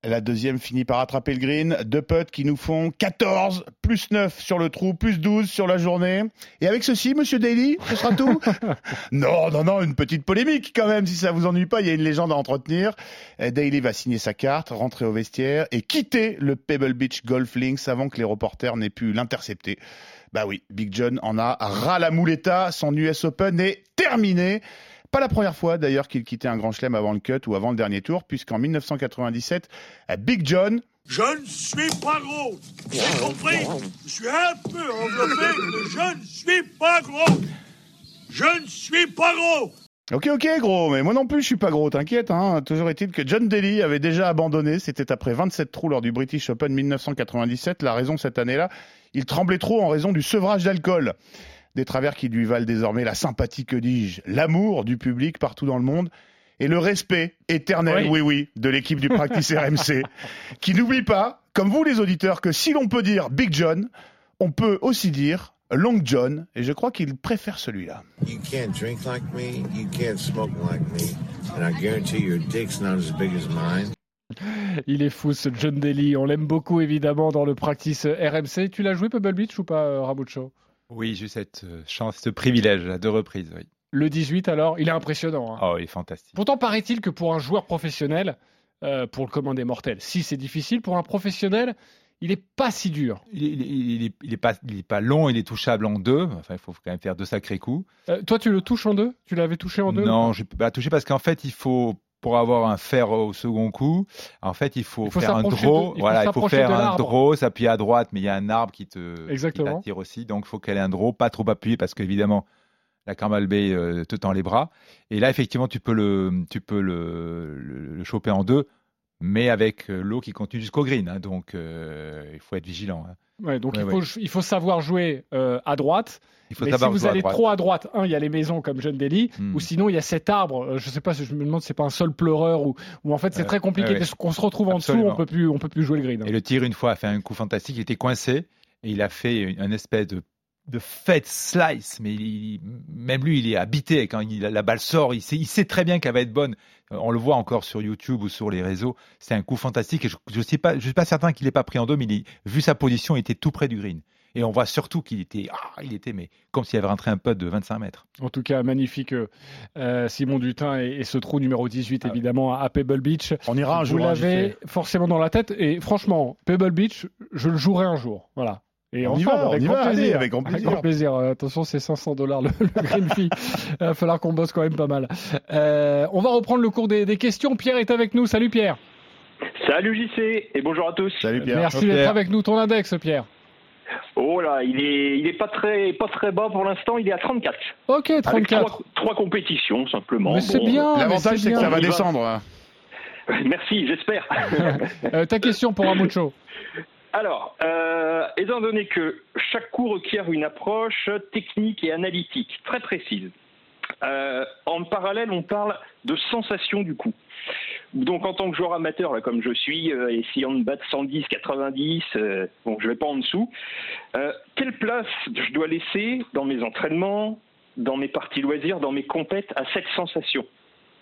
La deuxième finit par attraper le green. Deux putts qui nous font 14, plus 9 sur le trou, plus 12 sur la journée. Et avec ceci, monsieur Daly, ce sera tout? Non, non, non, une petite polémique quand même, si ça vous ennuie pas, il y a une légende à entretenir. Euh, Daly va signer sa carte, rentrer au vestiaire et quitter le Pebble Beach Golf Links avant que les reporters n'aient pu l'intercepter. Bah oui, Big John en a ras la mouletta, son US Open est terminé. Pas la première fois d'ailleurs qu'il quittait un grand chelem avant le cut ou avant le dernier tour, puisqu'en 1997, à Big John, Je ne suis pas gros. Avez compris Je suis un peu enveloppé, mais je ne suis pas gros. Je ne suis pas gros. Ok, ok, gros, mais moi non plus, je suis pas gros, t'inquiète. Hein. Toujours est-il que John Daly avait déjà abandonné. C'était après 27 trous lors du British Open 1997. La raison cette année-là, il tremblait trop en raison du sevrage d'alcool. Des travers qui lui valent désormais la sympathie, que dis-je, l'amour du public partout dans le monde et le respect éternel, Oui. oui, oui, de l'équipe du Practice RMC, qui n'oublie pas, comme vous les auditeurs, que si l'on peut dire Big John, on peut aussi dire Long John, et je crois qu'il préfère celui-là. You can't drink like me. You can't smoke like me. And I guarantee your dick's not as big as mine. Il est fou ce John Daly. On l'aime beaucoup évidemment dans le practice RMC. Tu l'as joué Pebble Beach ou pas, euh, Ramucho? Oui, j'ai eu cette euh, chance, ce privilège à deux reprises. Oui. Le 18 alors, il est impressionnant. hein. Oh, il est fantastique. Pourtant, paraît-il que pour un joueur professionnel, euh, pour le commun des mortels, si c'est difficile, pour un professionnel, il est pas si dur. Il est, il pas, pas long, il est touchable en deux. Enfin, il faut quand même faire deux sacrés coups. Euh, toi, tu le touches en deux? Tu l'avais touché en deux Non, je ne peux pas toucher parce qu'en fait, il faut pour avoir un fer au second coup, en fait, il faut, Il faut faire un draw. de- il faut voilà, il faut faire un draw, s'appuyer à droite, mais il y a un arbre qui te qui Exactement. t'attire aussi. Donc, il faut qu'elle ait un draw, pas trop appuyé parce qu'évidemment, la Carmel Bay euh, te tend les bras. Et là, effectivement, tu peux le, tu peux le, le, le choper en deux, mais avec euh, l'eau qui continue jusqu'au green. hein. donc, euh, il faut être vigilant. hein. Ouais, donc Ouais, il, faut, ouais. il faut savoir jouer euh, à droite. Il faut mais si vous allez trop à droite, un, il y a les maisons comme John Daly, Hmm. ou sinon il y a cet arbre. euh, je sais pas, si je me demande si c'est pas un sol pleureur ou, ou en fait c'est très compliqué ouais. parce qu'on se retrouve en dessous, on peut plus, on peut plus jouer le green. hein. Et le tir, une fois, a fait un coup fantastique. Il était coincé et il a fait un espèce de, de fête slice. Mais il- même lui, il est habité. Quand il- la balle sort, il sait, il sait très bien qu'elle va être bonne. Euh, On le voit encore sur YouTube ou sur les réseaux. C'est un coup fantastique. Et je ne suis pas, je suis pas certain qu'il n'ait pas pris en deux, mais il vu sa position, il était tout près du green. Et on voit surtout qu'il était, ah, il était, mais comme s'il avait rentré un putt de 25 mètres. En tout cas, magnifique euh, euh, Simon Dutin et, et ce trou numéro 18 évidemment à Pebble Beach. Ah On ira un Vous jour. hein, l'avez forcément dans la tête et franchement, Pebble Beach, je le jouerai un jour. Voilà. Et On y ensemble, va, on avec y grand va, allez, plaisir. avec grand plaisir. plaisir. Euh, attention, c'est 500 dollars le, le green fee. Il va falloir qu'on bosse quand même pas mal. Euh, on va reprendre le cours des, des questions. Pierre est avec nous. Salut Pierre. Salut JC et bonjour à tous. Salut Pierre. Merci d'être avec nous. Ton index, Pierre. Oh là, il est, il est pas très, pas très bas pour l'instant. Il est à 34. Ok, Avec 34. trois, trois compétitions simplement. Mais c'est bien. L'avantage, c'est que ça va On y va. descendre. Merci, j'espère. Euh, ta question pour Amucho. Alors, euh, étant donné que chaque coup requiert une approche technique et analytique très précise, euh, en parallèle, on parle de sensation du coup. Donc, en tant que joueur amateur, là, comme je suis, euh, essayant de battre 110, 90, euh, bon, je vais pas en dessous. euh, quelle place je dois laisser dans mes entraînements, dans mes parties loisirs, dans mes compètes à cette sensation?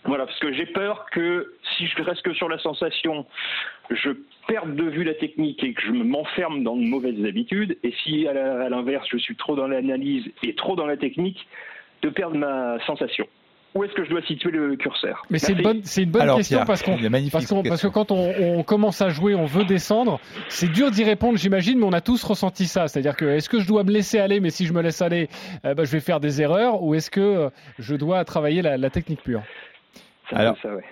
Voilà, parce que j'ai peur que si je reste que sur la sensation, je perde de vue la technique et que je m'enferme dans de mauvaises habitudes. Et si à l'inverse, je suis trop dans l'analyse et trop dans la technique, de perdre ma sensation. Où est-ce que je dois situer le curseur? Mais c'est une bonne, c'est une bonne Alors, question Pierre, parce qu'on, parce, qu'on- cette parce que quand on, on commence à jouer, on veut descendre. C'est dur d'y répondre, j'imagine, mais on a tous ressenti ça. C'est-à-dire que est-ce que je dois me laisser aller, mais si je me laisse aller, euh, bah, je vais faire des erreurs, ou est-ce que euh, je dois travailler la, la technique pure? Alors, peu ça, ouais.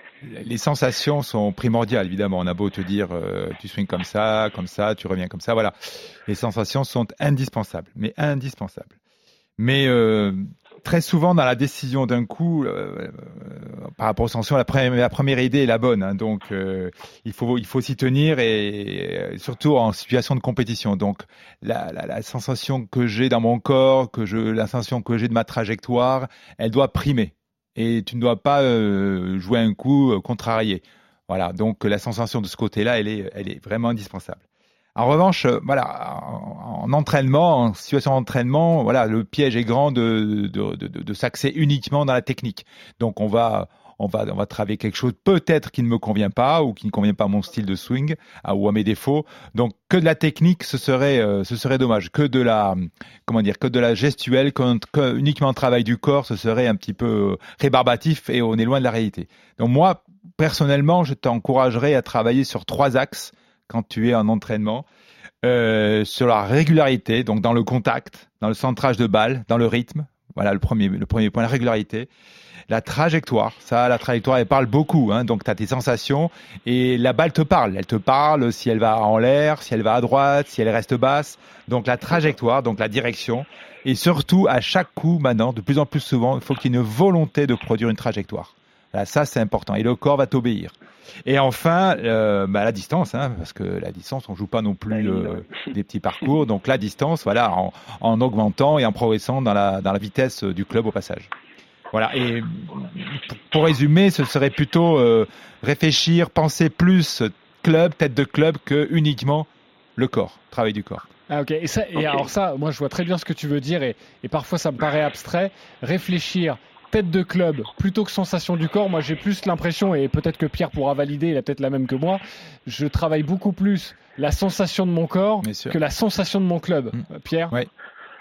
les sensations sont primordiales, évidemment. On a beau te dire, euh, tu swings comme ça, comme ça, tu reviens comme ça, voilà. Les sensations sont indispensables, mais indispensables. Mais euh, très souvent dans la décision d'un coup, euh, euh, par rapport aux sanctions, la, première, la première idée est la bonne. hein. donc euh, il faut il faut s'y tenir et, euh, surtout en situation de compétition. Donc la, la, la sensation que j'ai dans mon corps, que je la sensation que j'ai de ma trajectoire, elle doit primer. Et tu ne dois pas euh, jouer un coup euh, contrarié. Voilà. Donc la sensation de ce côté-là, elle est elle est vraiment indispensable. En revanche, euh, voilà, en, en entraînement, en situation d'entraînement, voilà, le piège est grand de, de, de, de s'axer uniquement dans la technique. Donc on va, on va, on va travailler quelque chose peut-être qui ne me convient pas ou qui ne convient pas à mon style de swing ou à mes défauts. Donc que de la technique, ce serait, euh, ce serait dommage. Que de la, comment dire, que de la gestuelle, que, que uniquement un travail du corps, ce serait un petit peu euh, rébarbatif et on est loin de la réalité. Donc moi, personnellement, je t'encouragerais à travailler sur trois axes quand tu es en entraînement. Euh, sur la régularité, donc dans le contact, dans le centrage de balle, dans le rythme. Voilà le premier, le premier point, la régularité. La trajectoire, ça, la trajectoire, elle parle beaucoup. Hein, donc, tu as tes sensations et la balle te parle. Elle te parle si elle va en l'air, si elle va à droite, si elle reste basse. Donc, la trajectoire, donc la direction. Et surtout, à chaque coup, maintenant, de plus en plus souvent, il faut qu'il y ait une volonté de produire une trajectoire. Là, ça, c'est important. Et le corps va t'obéir. Et enfin, euh, bah, la distance, hein, parce que la distance, on joue pas non plus euh, des petits parcours. Donc la distance, voilà, en, en augmentant et en progressant dans la, dans la vitesse du club au passage. Voilà. Et pour résumer, ce serait plutôt euh, réfléchir, penser plus club, tête de club, que uniquement le corps, travail du corps. Ah, ok. Et, ça, et alors ça, moi je vois très bien ce que tu veux dire et, et parfois ça me paraît abstrait. Réfléchir tête de club plutôt que sensation du corps, moi j'ai plus l'impression, et peut-être que Pierre pourra valider, il a peut-être la même que moi, je travaille beaucoup plus la sensation de mon corps que la sensation de mon club. Pierre? Ouais.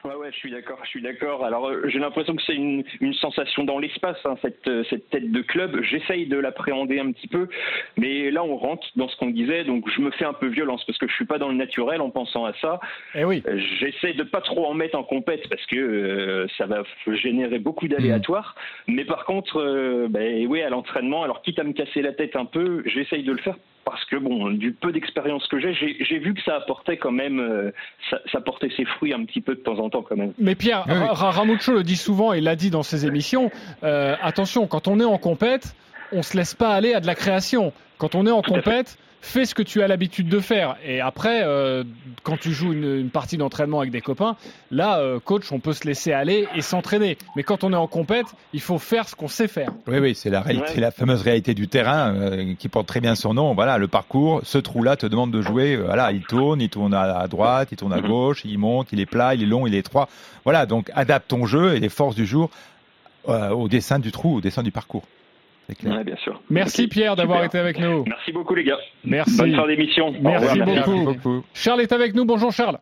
Ouais, ouais, je suis d'accord, je suis d'accord. Alors, euh, j'ai l'impression que c'est une, une sensation dans l'espace, hein, cette, euh, cette tête de club. J'essaye de l'appréhender un petit peu, mais là, on rentre dans ce qu'on disait, donc je me fais un peu violence parce que je suis pas dans le naturel en pensant à ça. Eh oui. Euh, J'essaie de pas trop en mettre en compète parce que ça va générer beaucoup d'aléatoires. Mais par contre, euh, ben oui, à l'entraînement, alors quitte à me casser la tête un peu, j'essaye de le faire parce que bon, du peu d'expérience que j'ai, j'ai vu que ça apportait quand même, euh, ça, ça portait ses fruits un petit peu de temps en temps quand même. Mais Pierre, Ramuccio le dit souvent et l'a dit dans ses émissions. euh, attention, quand on est en compète, on se laisse pas aller à de la création. Quand on est en compète, fais ce que tu as l'habitude de faire. Et après, euh, quand tu joues une, une partie d'entraînement avec des copains, là, euh, coach, on peut se laisser aller et s'entraîner. Mais quand on est en compète, il faut faire ce qu'on sait faire. Oui, oui, c'est la réalité, Ouais. la fameuse réalité du terrain euh, qui porte très bien son nom. Voilà, le parcours, ce trou-là te demande de jouer. euh, Voilà, il tourne, il tourne à, droite, il tourne à gauche, il monte, il est plat, il est long, il est étroit. Voilà, donc adapte ton jeu et les forces du jour euh, au dessin du trou, au dessin du parcours. C'est clair. Ouais, bien sûr. Merci Pierre d'avoir été avec nous. Merci beaucoup les gars. Merci. Bonne fin d'émission. Merci beaucoup. Charles est avec nous. Bonjour Charles.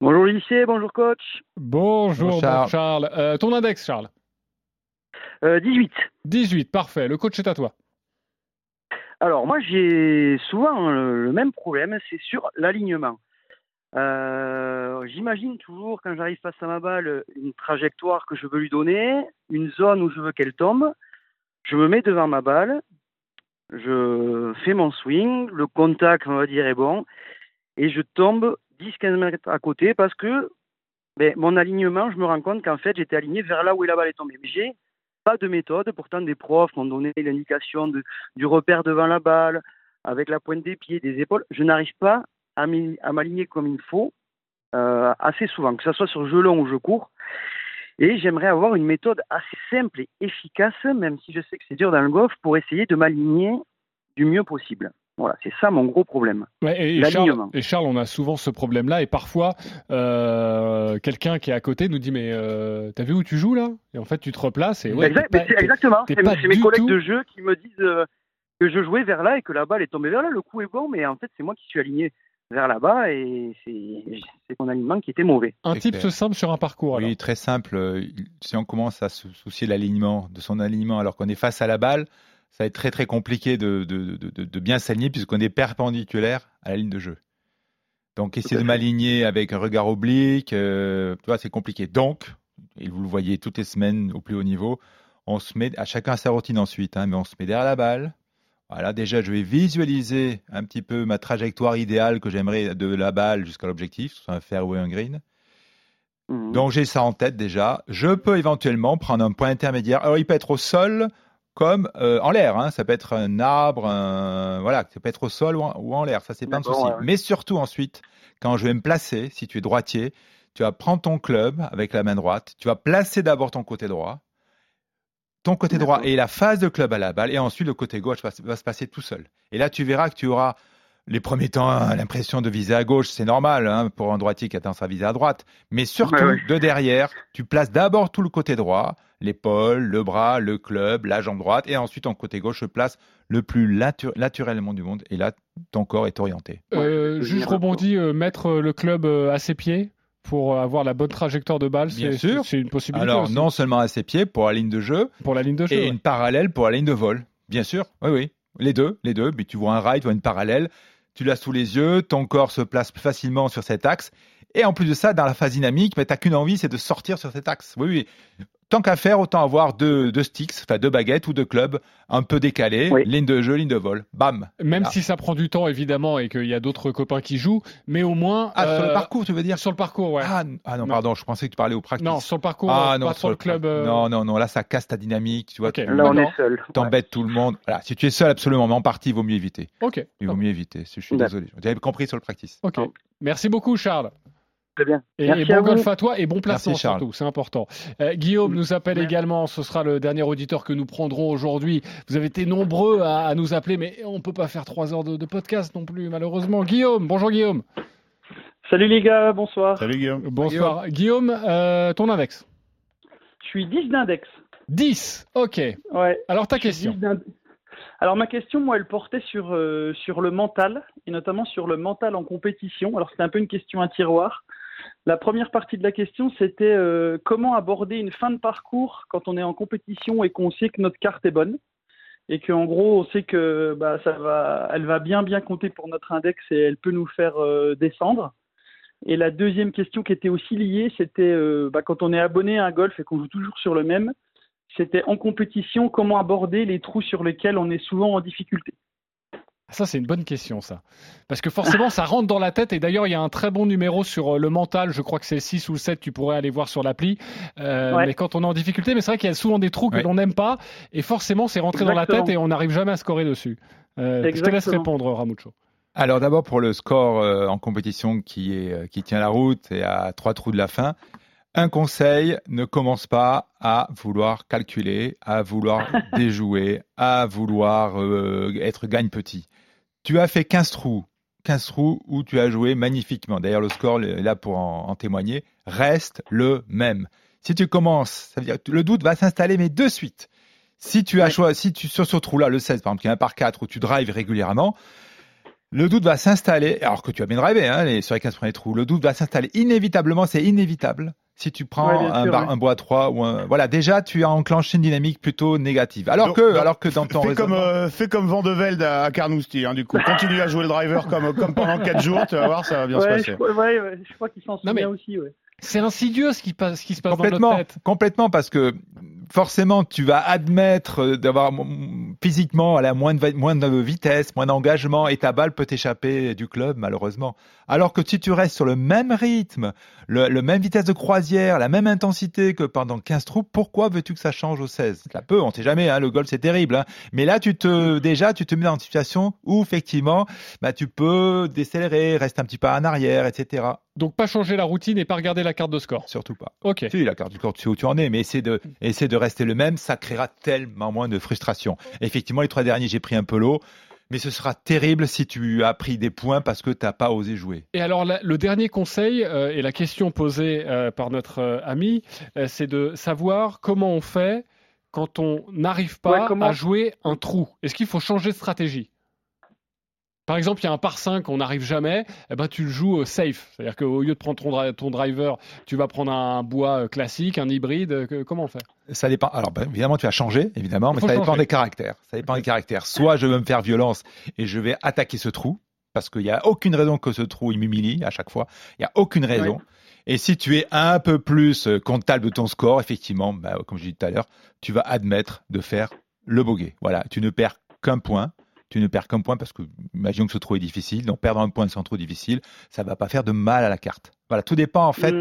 Bonjour lycée, bonjour coach. Bonjour Bonjour, Charles. Charles. Euh, ton index Charles Euh, 18. 18, parfait. Le coach est à toi. Alors moi j'ai souvent le, le même problème, c'est sur l'alignement. Euh, J'imagine toujours quand j'arrive face à ma balle une trajectoire que je veux lui donner, une zone où je veux qu'elle tombe. Je me mets devant ma balle, je fais mon swing, le contact on va dire est bon, et je tombe 10-15 mètres à côté parce que ben, mon alignement, je me rends compte qu'en fait j'étais aligné vers là où la balle est tombée. Mais j'ai pas de méthode. Pourtant, des profs m'ont donné l'indication du repère devant la balle, avec la pointe des pieds, des épaules. Je n'arrive pas à m'aligner comme il faut euh, assez souvent, que ce soit sur jeu long ou jeu court. Et j'aimerais avoir une méthode assez simple et efficace, même si je sais que c'est dur dans le golf, pour essayer de m'aligner du mieux possible. Voilà, c'est ça mon gros problème. Ouais, et, Charles, L'alignement. et Charles, on a souvent ce problème-là, et parfois, euh, quelqu'un qui est à côté nous dit Mais euh, t'as vu où tu joues là? Et en fait, tu te replaces et ouais, Exact- pas- exactement. C'est mes collègues tout- de jeu qui me disent euh, que je jouais vers là et que la balle est tombée vers là. Le coup est bon, mais en fait, c'est moi qui suis aligné vers là-bas et c'est mon alignement qui était mauvais. Un tips clair. simple sur un parcours. alors. Oui, très simple. Si on commence à se soucier de l'alignement, de son alignement, alors qu'on est face à la balle, ça va être très très compliqué de, de, de, de- de bien s'aligner puisqu'on est perpendiculaire à la ligne de jeu. Donc essayer de m'aligner avec un regard oblique, euh, tu vois, c'est compliqué. Donc, et vous le voyez toutes les semaines au plus haut niveau, on se met, à chacun sa routine ensuite, hein, mais on se met derrière la balle. Voilà, déjà, je vais visualiser un petit peu ma trajectoire idéale que j'aimerais de la balle jusqu'à l'objectif, que ce soit un fair ou un green. Mhm. Donc j'ai ça en tête déjà. Je peux éventuellement prendre un point intermédiaire. Alors il peut être au sol comme euh, en l'air. hein. Ça peut être un arbre, un... voilà, ça peut être au sol ou en, ou en l'air. Ça c'est pas un souci. ouais. Mais surtout ensuite, quand je vais me placer, si tu es droitier, tu vas prendre ton club avec la main droite. Tu vas placer d'abord ton côté droit. Ton côté droit et la phase de club à la balle, et ensuite le côté gauche va, se- va se passer tout seul. Et là, tu verras que tu auras les premiers temps hein, l'impression de viser à gauche, c'est normal hein, pour un droitier qui a tendance à viser à droite. Mais surtout, Ouais, ouais. de derrière, tu places d'abord tout le côté droit, l'épaule, le bras, le club, la jambe droite, et ensuite ton côté gauche se place le plus natu- naturellement du monde. Et là, ton corps est orienté. Euh, juste rebondis, euh, mettre euh, le club euh, à ses pieds pour euh, avoir la bonne trajectoire de balle, c'est sûr. c'est une possibilité. Alors, aussi. non seulement à ses pieds pour la ligne de jeu, pour la ligne de jeu. et ouais. une parallèle pour la ligne de vol. Bien sûr, oui, oui. Les deux, les deux. Mais tu vois un rail, tu vois une parallèle, tu l'as sous les yeux, ton corps se place plus facilement sur cet axe. Et en plus de ça, dans la phase dynamique, mais tu n'as qu'une envie, c'est de sortir sur cet axe. Oui, oui. Tant qu'à faire, autant avoir deux, deux sticks, enfin deux baguettes ou deux clubs un peu décalés, ligne de jeu, ligne de vol. Bam. Même Là. si ça prend du temps, évidemment, et qu'il y a d'autres copains qui jouent, mais au moins. Ah, sur le euh, parcours, tu veux dire? Sur le parcours, ouais. Ah, ah non, pardon, je pensais que tu parlais au practice. Non, sur le parcours, ah, euh, non, pas sur le club. euh, Non, non, non, là, ça casse ta dynamique, tu vois. Ok. tu- Là, on est seul. T'embêtes tout le monde. Voilà, si tu es seul, absolument, mais en partie, il vaut mieux éviter. Ok. Il vaut mieux éviter. Je suis D'accord. désolé. J'avais compris sur le practice. Ok. Merci beaucoup, Charles. Très bien. Et, Merci et à bon vous. golf à toi et bon placement surtout, c'est important. Euh, Guillaume nous appelle également, ce sera le dernier auditeur que nous prendrons aujourd'hui. Vous avez été nombreux à, à nous appeler, mais on peut pas faire trois heures de, de podcast non plus, malheureusement. Guillaume, bonjour Guillaume. Salut les gars, bonsoir. Salut Guillaume. Bonsoir. Guillaume, euh, ton index Je suis 10 d'index. 10, ok. Ouais. Alors ta question 10 d'index. Alors ma question, moi, elle portait sur, euh, sur le mental, et notamment sur le mental en compétition. Alors c'était un peu une question à tiroir. La première partie de la question, c'était euh, comment aborder une fin de parcours quand on est en compétition et qu'on sait que notre carte est bonne et qu'en gros on sait que bah, ça va, elle va bien bien compter pour notre index et elle peut nous faire euh, descendre. Et la deuxième question qui était aussi liée, c'était euh, bah, quand on est abonné à un golf et qu'on joue toujours sur le même, c'était en compétition comment aborder les trous sur lesquels on est souvent en difficulté? Ça, c'est une bonne question, ça. Parce que forcément, ça rentre dans la tête. Et d'ailleurs, il y a un très bon numéro sur euh, le mental. Je crois que c'est le 6 ou le 7. Tu pourrais aller voir sur l'appli. Euh, Ouais. Mais quand on est en difficulté, mais c'est vrai qu'il y a souvent des trous que Ouais. l'on n'aime pas. Et forcément, c'est rentré dans la tête et on n'arrive jamais à scorer dessus. Euh, je te laisse répondre, Ramucho. Alors d'abord pour le score euh, en compétition qui est qui tient la route et à trois trous de la fin. Un conseil, ne commence pas à vouloir calculer, à vouloir déjouer, à vouloir euh, être gagne petit. Tu as fait 15 trous, 15 trous où tu as joué magnifiquement. D'ailleurs le score là pour en, en témoigner. Reste le même. Si tu commences, ça veut dire que le doute va s'installer mais de suite. Si tu as choisi, si tu sur ce trou-là, le 16 par exemple, qui est un par 4 où tu drives régulièrement, le doute va s'installer, alors que tu as bien drivé hein, les, sur les 15 premiers trous, le doute va s'installer inévitablement, c'est inévitable. Si tu prends Ouais, un, sûr, bar- ouais. un bois 3 ou un... Voilà, déjà, tu as enclenché une dynamique plutôt négative. Alors Donc- que, donc, alors que dans ton Fais comme, euh, fais comme Van de Velde à, à Carnoustie, hein, du coup. Continue à jouer le driver comme, comme pendant 4 jours, tu vas voir, ça va bien se passer. je, ouais, ouais, je crois qu'il s'en mais- souvient aussi. Ouais. C'est insidieux ce qui, passe, ce qui se passe dans Complètement, notre tête. complètement, parce que forcément, tu vas admettre euh, d'avoir physiquement à la moins de, vitesse, moins d'engagement, et ta balle peut t'échapper du club, malheureusement. Alors que si tu restes sur le même rythme, le, le même vitesse de croisière, la même intensité que pendant 15 trous, pourquoi veux-tu que ça change au 16 Ça peut, on sait jamais, hein, le golf c'est terrible. hein. Mais là, tu te, déjà, tu te mets dans une situation où, effectivement, bah, tu peux décélérer, rester un petit peu en arrière, etc. Donc, pas changer la routine et pas regarder la carte de score. Surtout pas. Ok. Si, la carte du corps, tu sais où tu en es, mais essaie de, essaie de rester le même, ça créera tellement moins de frustration. Effectivement, les trois derniers, j'ai pris un peu l'eau, mais ce sera terrible si tu as pris des points parce que tu n'as pas osé jouer. Et alors, la- le dernier conseil euh, et la question posée euh, par notre euh, ami, euh, c'est de savoir comment on fait quand on n'arrive pas Ouais, comment- à jouer un trou. Est-ce qu'il faut changer de stratégie? Par exemple, il y a un par 5, on n'arrive jamais, eh ben, tu le joues euh, safe. C'est-à-dire qu'au lieu de prendre ton, dri- ton driver, tu vas prendre un bois euh, classique, un hybride. euh, que- comment on fait? Ça dépend. Alors, ben, évidemment, tu as changé, évidemment, mais ça dépend des caractères. Ça dépend des caractères. Soit je veux me faire violence et je vais attaquer ce trou, parce qu'il n'y a aucune raison que ce trou il m'humilie à chaque fois. Il n'y a aucune raison. Ouais. Et si tu es un peu plus comptable de ton score, effectivement, bah, comme je disais tout à l'heure, tu vas admettre de faire le bogey. Voilà, tu ne perds qu'un point. Tu ne perds qu'un point parce que, imaginons que ce trou est difficile. Donc, perdre un point sans trou difficile, ça va pas faire de mal à la carte. Voilà, tout dépend en fait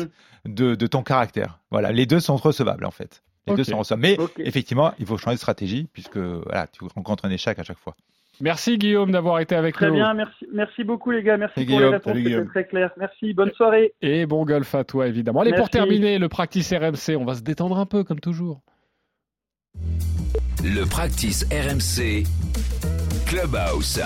Mm. de, de ton caractère. Voilà, les deux sont recevables en fait. Les deux sont recevables. Mais effectivement, il faut changer de stratégie puisque voilà, tu rencontres un échec à chaque fois. Merci Guillaume d'avoir été avec Très nous. bien, merci, merci beaucoup les gars, merci pour Guillaume. les réponses, c'était très clair. Merci, bonne soirée. Et bon golf à toi évidemment. Allez pour terminer le practice RMC, on va se détendre un peu comme toujours. Le practice RMC Clubhouse.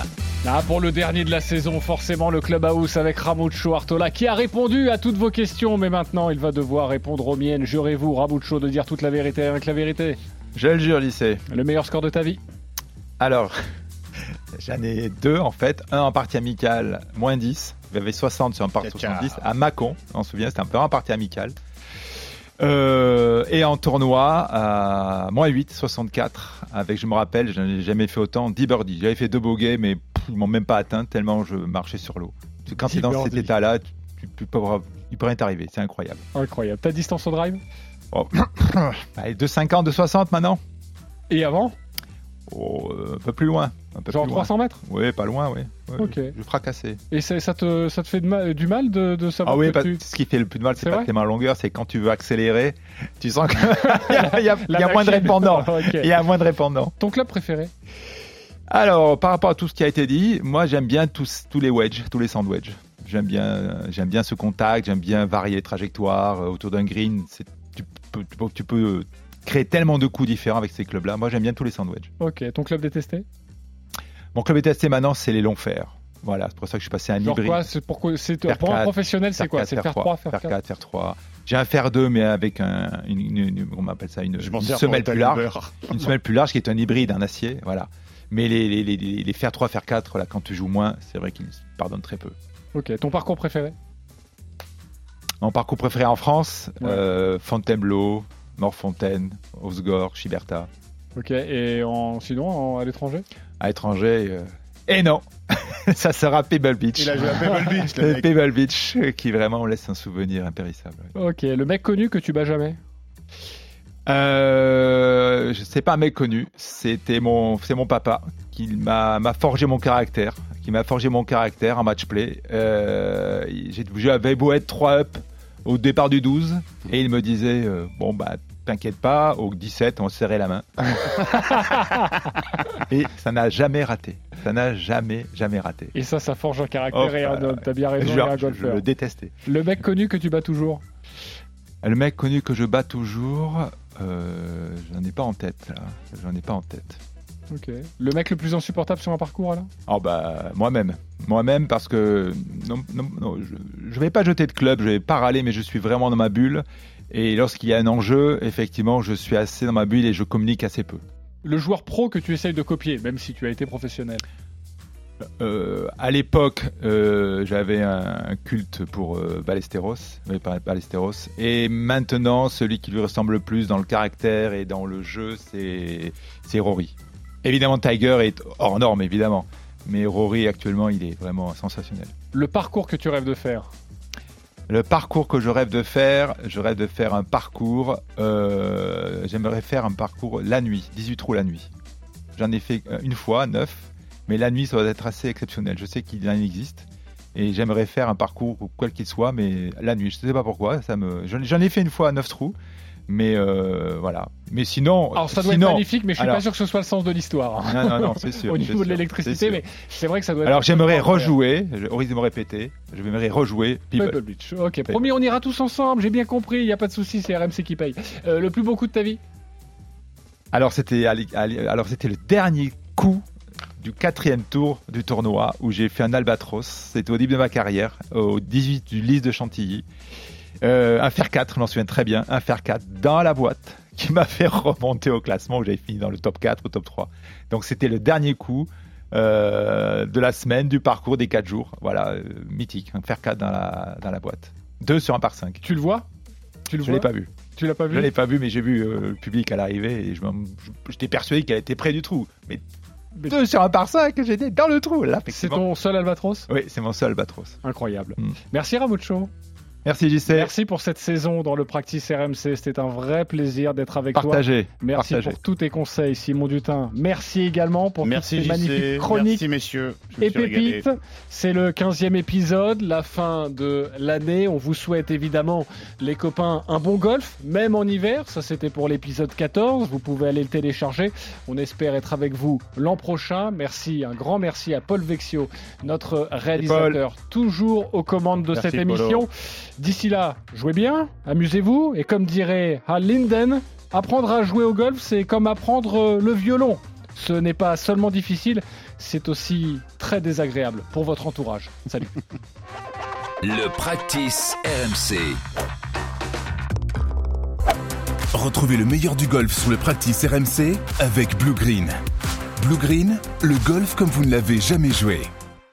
Ah, pour le dernier de la saison, forcément le Clubhouse avec Ramucho Artola qui a répondu à toutes vos questions, mais maintenant il va devoir répondre aux miennes. Jurez-vous, Ramucho, de dire toute la vérité avec la vérité. Je le jure, lycée. Le meilleur score de ta vie Alors, j'en ai deux en fait. Un en partie amicale, moins 10. Il y avait 60 sur un partie Tcha-tcha. 70. À Mâcon, on se souvient, c'était un peu en partie amicale. Euh, et en tournoi, à moins 8, 64. Avec, je me rappelle, je n'ai jamais fait autant, 10 birdies. J'avais fait deux bogeys, mais pff, ils m'ont même pas atteint tellement je marchais sur l'eau. Quand 10 tu es dans cet état-là, tu, tu, tu il peut rien t'arriver. C'est incroyable. Incroyable. Ta distance au drive? Oh. Allez, 2,50, 2,60 maintenant? Et avant? Oh, un peu plus loin. Un peu Genre plus loin. 300 mètres Oui, pas loin, oui. Ouais, Ok. Je, je fracassais. Et ça, ça te, ça te fait de mal- du mal de, de savoir Ah oui, que tu- ce qui fait le plus de mal, c'est pas tellement la longueur, c'est quand tu veux accélérer, tu sens qu'il y a, y y moins de répondants. Ok. Il y a moins de répondants. Ton club préféré Alors, par rapport à tout ce qui a été dit, moi j'aime bien tous, tous les wedges, tous les sandwedges. J'aime bien, j'aime bien ce contact, j'aime bien varier les trajectoires euh, autour d'un green. C'est- Tu peux, tu peux- tu peux créer tellement de coups différents avec ces clubs-là. Moi j'aime bien tous les sandwedges. Ok. Ton club détesté? Mon club ETST maintenant, c'est les longs fers. Voilà, c'est pour ça que je suis passé à un Genre hybride. quoi? C'est pourquoi C'est Faire pour un professionnel, c'est quoi? C'est faire faire 3, faire 4 4, faire 3. J'ai un fer 2, mais avec un, une, une- une- on appelle ça? Une, une semelle plus large. Une semelle plus large qui est un hybride, un acier, voilà. Mais les, les, les, les, les fer 3, fer 4, là, quand tu joues moins, c'est vrai qu'ils pardonnent très peu. Ok. Ton parcours préféré? Mon parcours préféré en France, Ouais. euh, Fontainebleau, Morfontaine, Osgore, Chiberta. Ok. Et en, sinon, en- à l'étranger? À l'étranger, euh, et non Ça sera Pebble Beach. Il a joué à Pebble Beach, le mec. Pebble Beach, euh, qui vraiment laisse un souvenir impérissable. Ok. Le mec connu que tu bats jamais? Euh, sais pas un mec connu, c'était mon, c'est mon papa qui m'a, m'a forgé mon caractère, qui m'a forgé mon caractère en match play. Euh, j'avais beau être 3 up au départ du 12 et il me disait euh, bon bah t'inquiète pas, au 17 on se serrait la main. et ça n'a jamais raté, ça n'a jamais jamais raté. Et ça, ça forge un caractère Oh, et un euh, homme. T'as bien raison, un je- je golfeur. le détestais. Le mec connu que tu bats toujours Le mec connu que je bats toujours, euh, j'en ai pas en tête là, j'en ai pas en tête. Ok. Le mec le plus insupportable sur un parcours alors? Oh bah moi-même, moi-même parce que non, non, non, je, je vais pas jeter de club, je vais pas râler, mais je suis vraiment dans ma bulle. Et lorsqu'il y a un enjeu, effectivement, je suis assez dans ma bulle et je communique assez peu. Le joueur pro que tu essayes de copier, même si tu as été professionnel? Euh, à l'époque, euh, j'avais un, culte pour euh, Ballesteros, Ballesteros. Et maintenant, celui qui lui ressemble le plus dans le caractère et dans le jeu, c'est c'est Rory. Évidemment, Tiger est hors norme, évidemment. Mais Rory, actuellement, il est vraiment sensationnel. Le parcours que tu rêves de faire Le parcours que je rêve de faire, je rêve de faire un parcours. euh, J'aimerais faire un parcours la nuit, 18 trous la nuit. J'en ai fait euh, une fois, 9, mais la nuit, ça doit être assez exceptionnel. Je sais qu'il en existe. Et j'aimerais faire un parcours, quel qu'il soit, mais la nuit. Je ne sais pas pourquoi. Ça me... J'en j'en ai fait une fois à 9 trous. Mais euh, voilà. Mais sinon. Alors ça doit sinon- être magnifique, mais je suis Alors- pas sûr que ce soit le sens de l'histoire. Non, non, non, c'est sûr, Au niveau de l'électricité, mais c'est vrai que ça doit être. Alors j'aimerais rejouer, je- au risque de me répéter, j'aimerais rejouer People. Pebble Beach. Ok, promis, on ira tous ensemble. J'ai bien compris, il n'y a pas de souci, c'est RMC qui paye. Euh, le plus beau coup de ta vie? Alors c'était le dernier coup du quatrième tour du tournoi où j'ai fait un albatros. C'était au début de ma carrière, au 18 du Lys de Chantilly. Euh, un fer 4, je m'en souviens très bien, un fer 4 dans la boîte qui m'a fait remonter au classement où j'avais fini dans le top 4 ou top 3. Donc c'était le dernier coup euh, de la semaine, du parcours des 4 jours. Voilà, euh, mythique, un fer 4 dans la, dans la boîte. 2 sur un par 5. Tu le vois? Tu le Je l'ai pas vu. Tu l'as pas vu? Je l'ai pas vu, mais j'ai vu euh, le public à l'arrivée et j'étais persuadé qu'elle était près du trou. Mais, deux sur un par 5, j'étais dans le trou. Là, C'est ton seul albatros? Oui, c'est mon seul albatros. Incroyable. Mm. Merci Ramucho. Merci JC. Merci pour cette saison dans le Practice RMC. C'était un vrai plaisir d'être avec Partagé. toi. Merci Partagé. pour tous tes conseils, Simon Dutin. Merci également pour Merci toutes ces magnifiques chroniques. Merci messieurs. Et. Pépite, c'est le 15e épisode, la fin de l'année. On vous souhaite évidemment, les copains, un bon golf, même en hiver. Ça, c'était pour l'épisode 14. Vous pouvez aller le télécharger. On espère être avec vous l'an prochain. Merci, un grand merci à Paul Vexio, notre réalisateur, toujours aux commandes de Merci, cette Polo. D'ici là, jouez bien, amusez-vous. Et comme dirait Hal Linden, apprendre à jouer au golf, c'est comme apprendre euh, le violon. Ce n'est pas seulement difficile, c'est aussi très désagréable pour votre entourage. Salut. Le practice RMC. Retrouvez le meilleur du golf sur le practice RMC avec Blue Green. Blue Green, le golf comme vous ne l'avez jamais joué.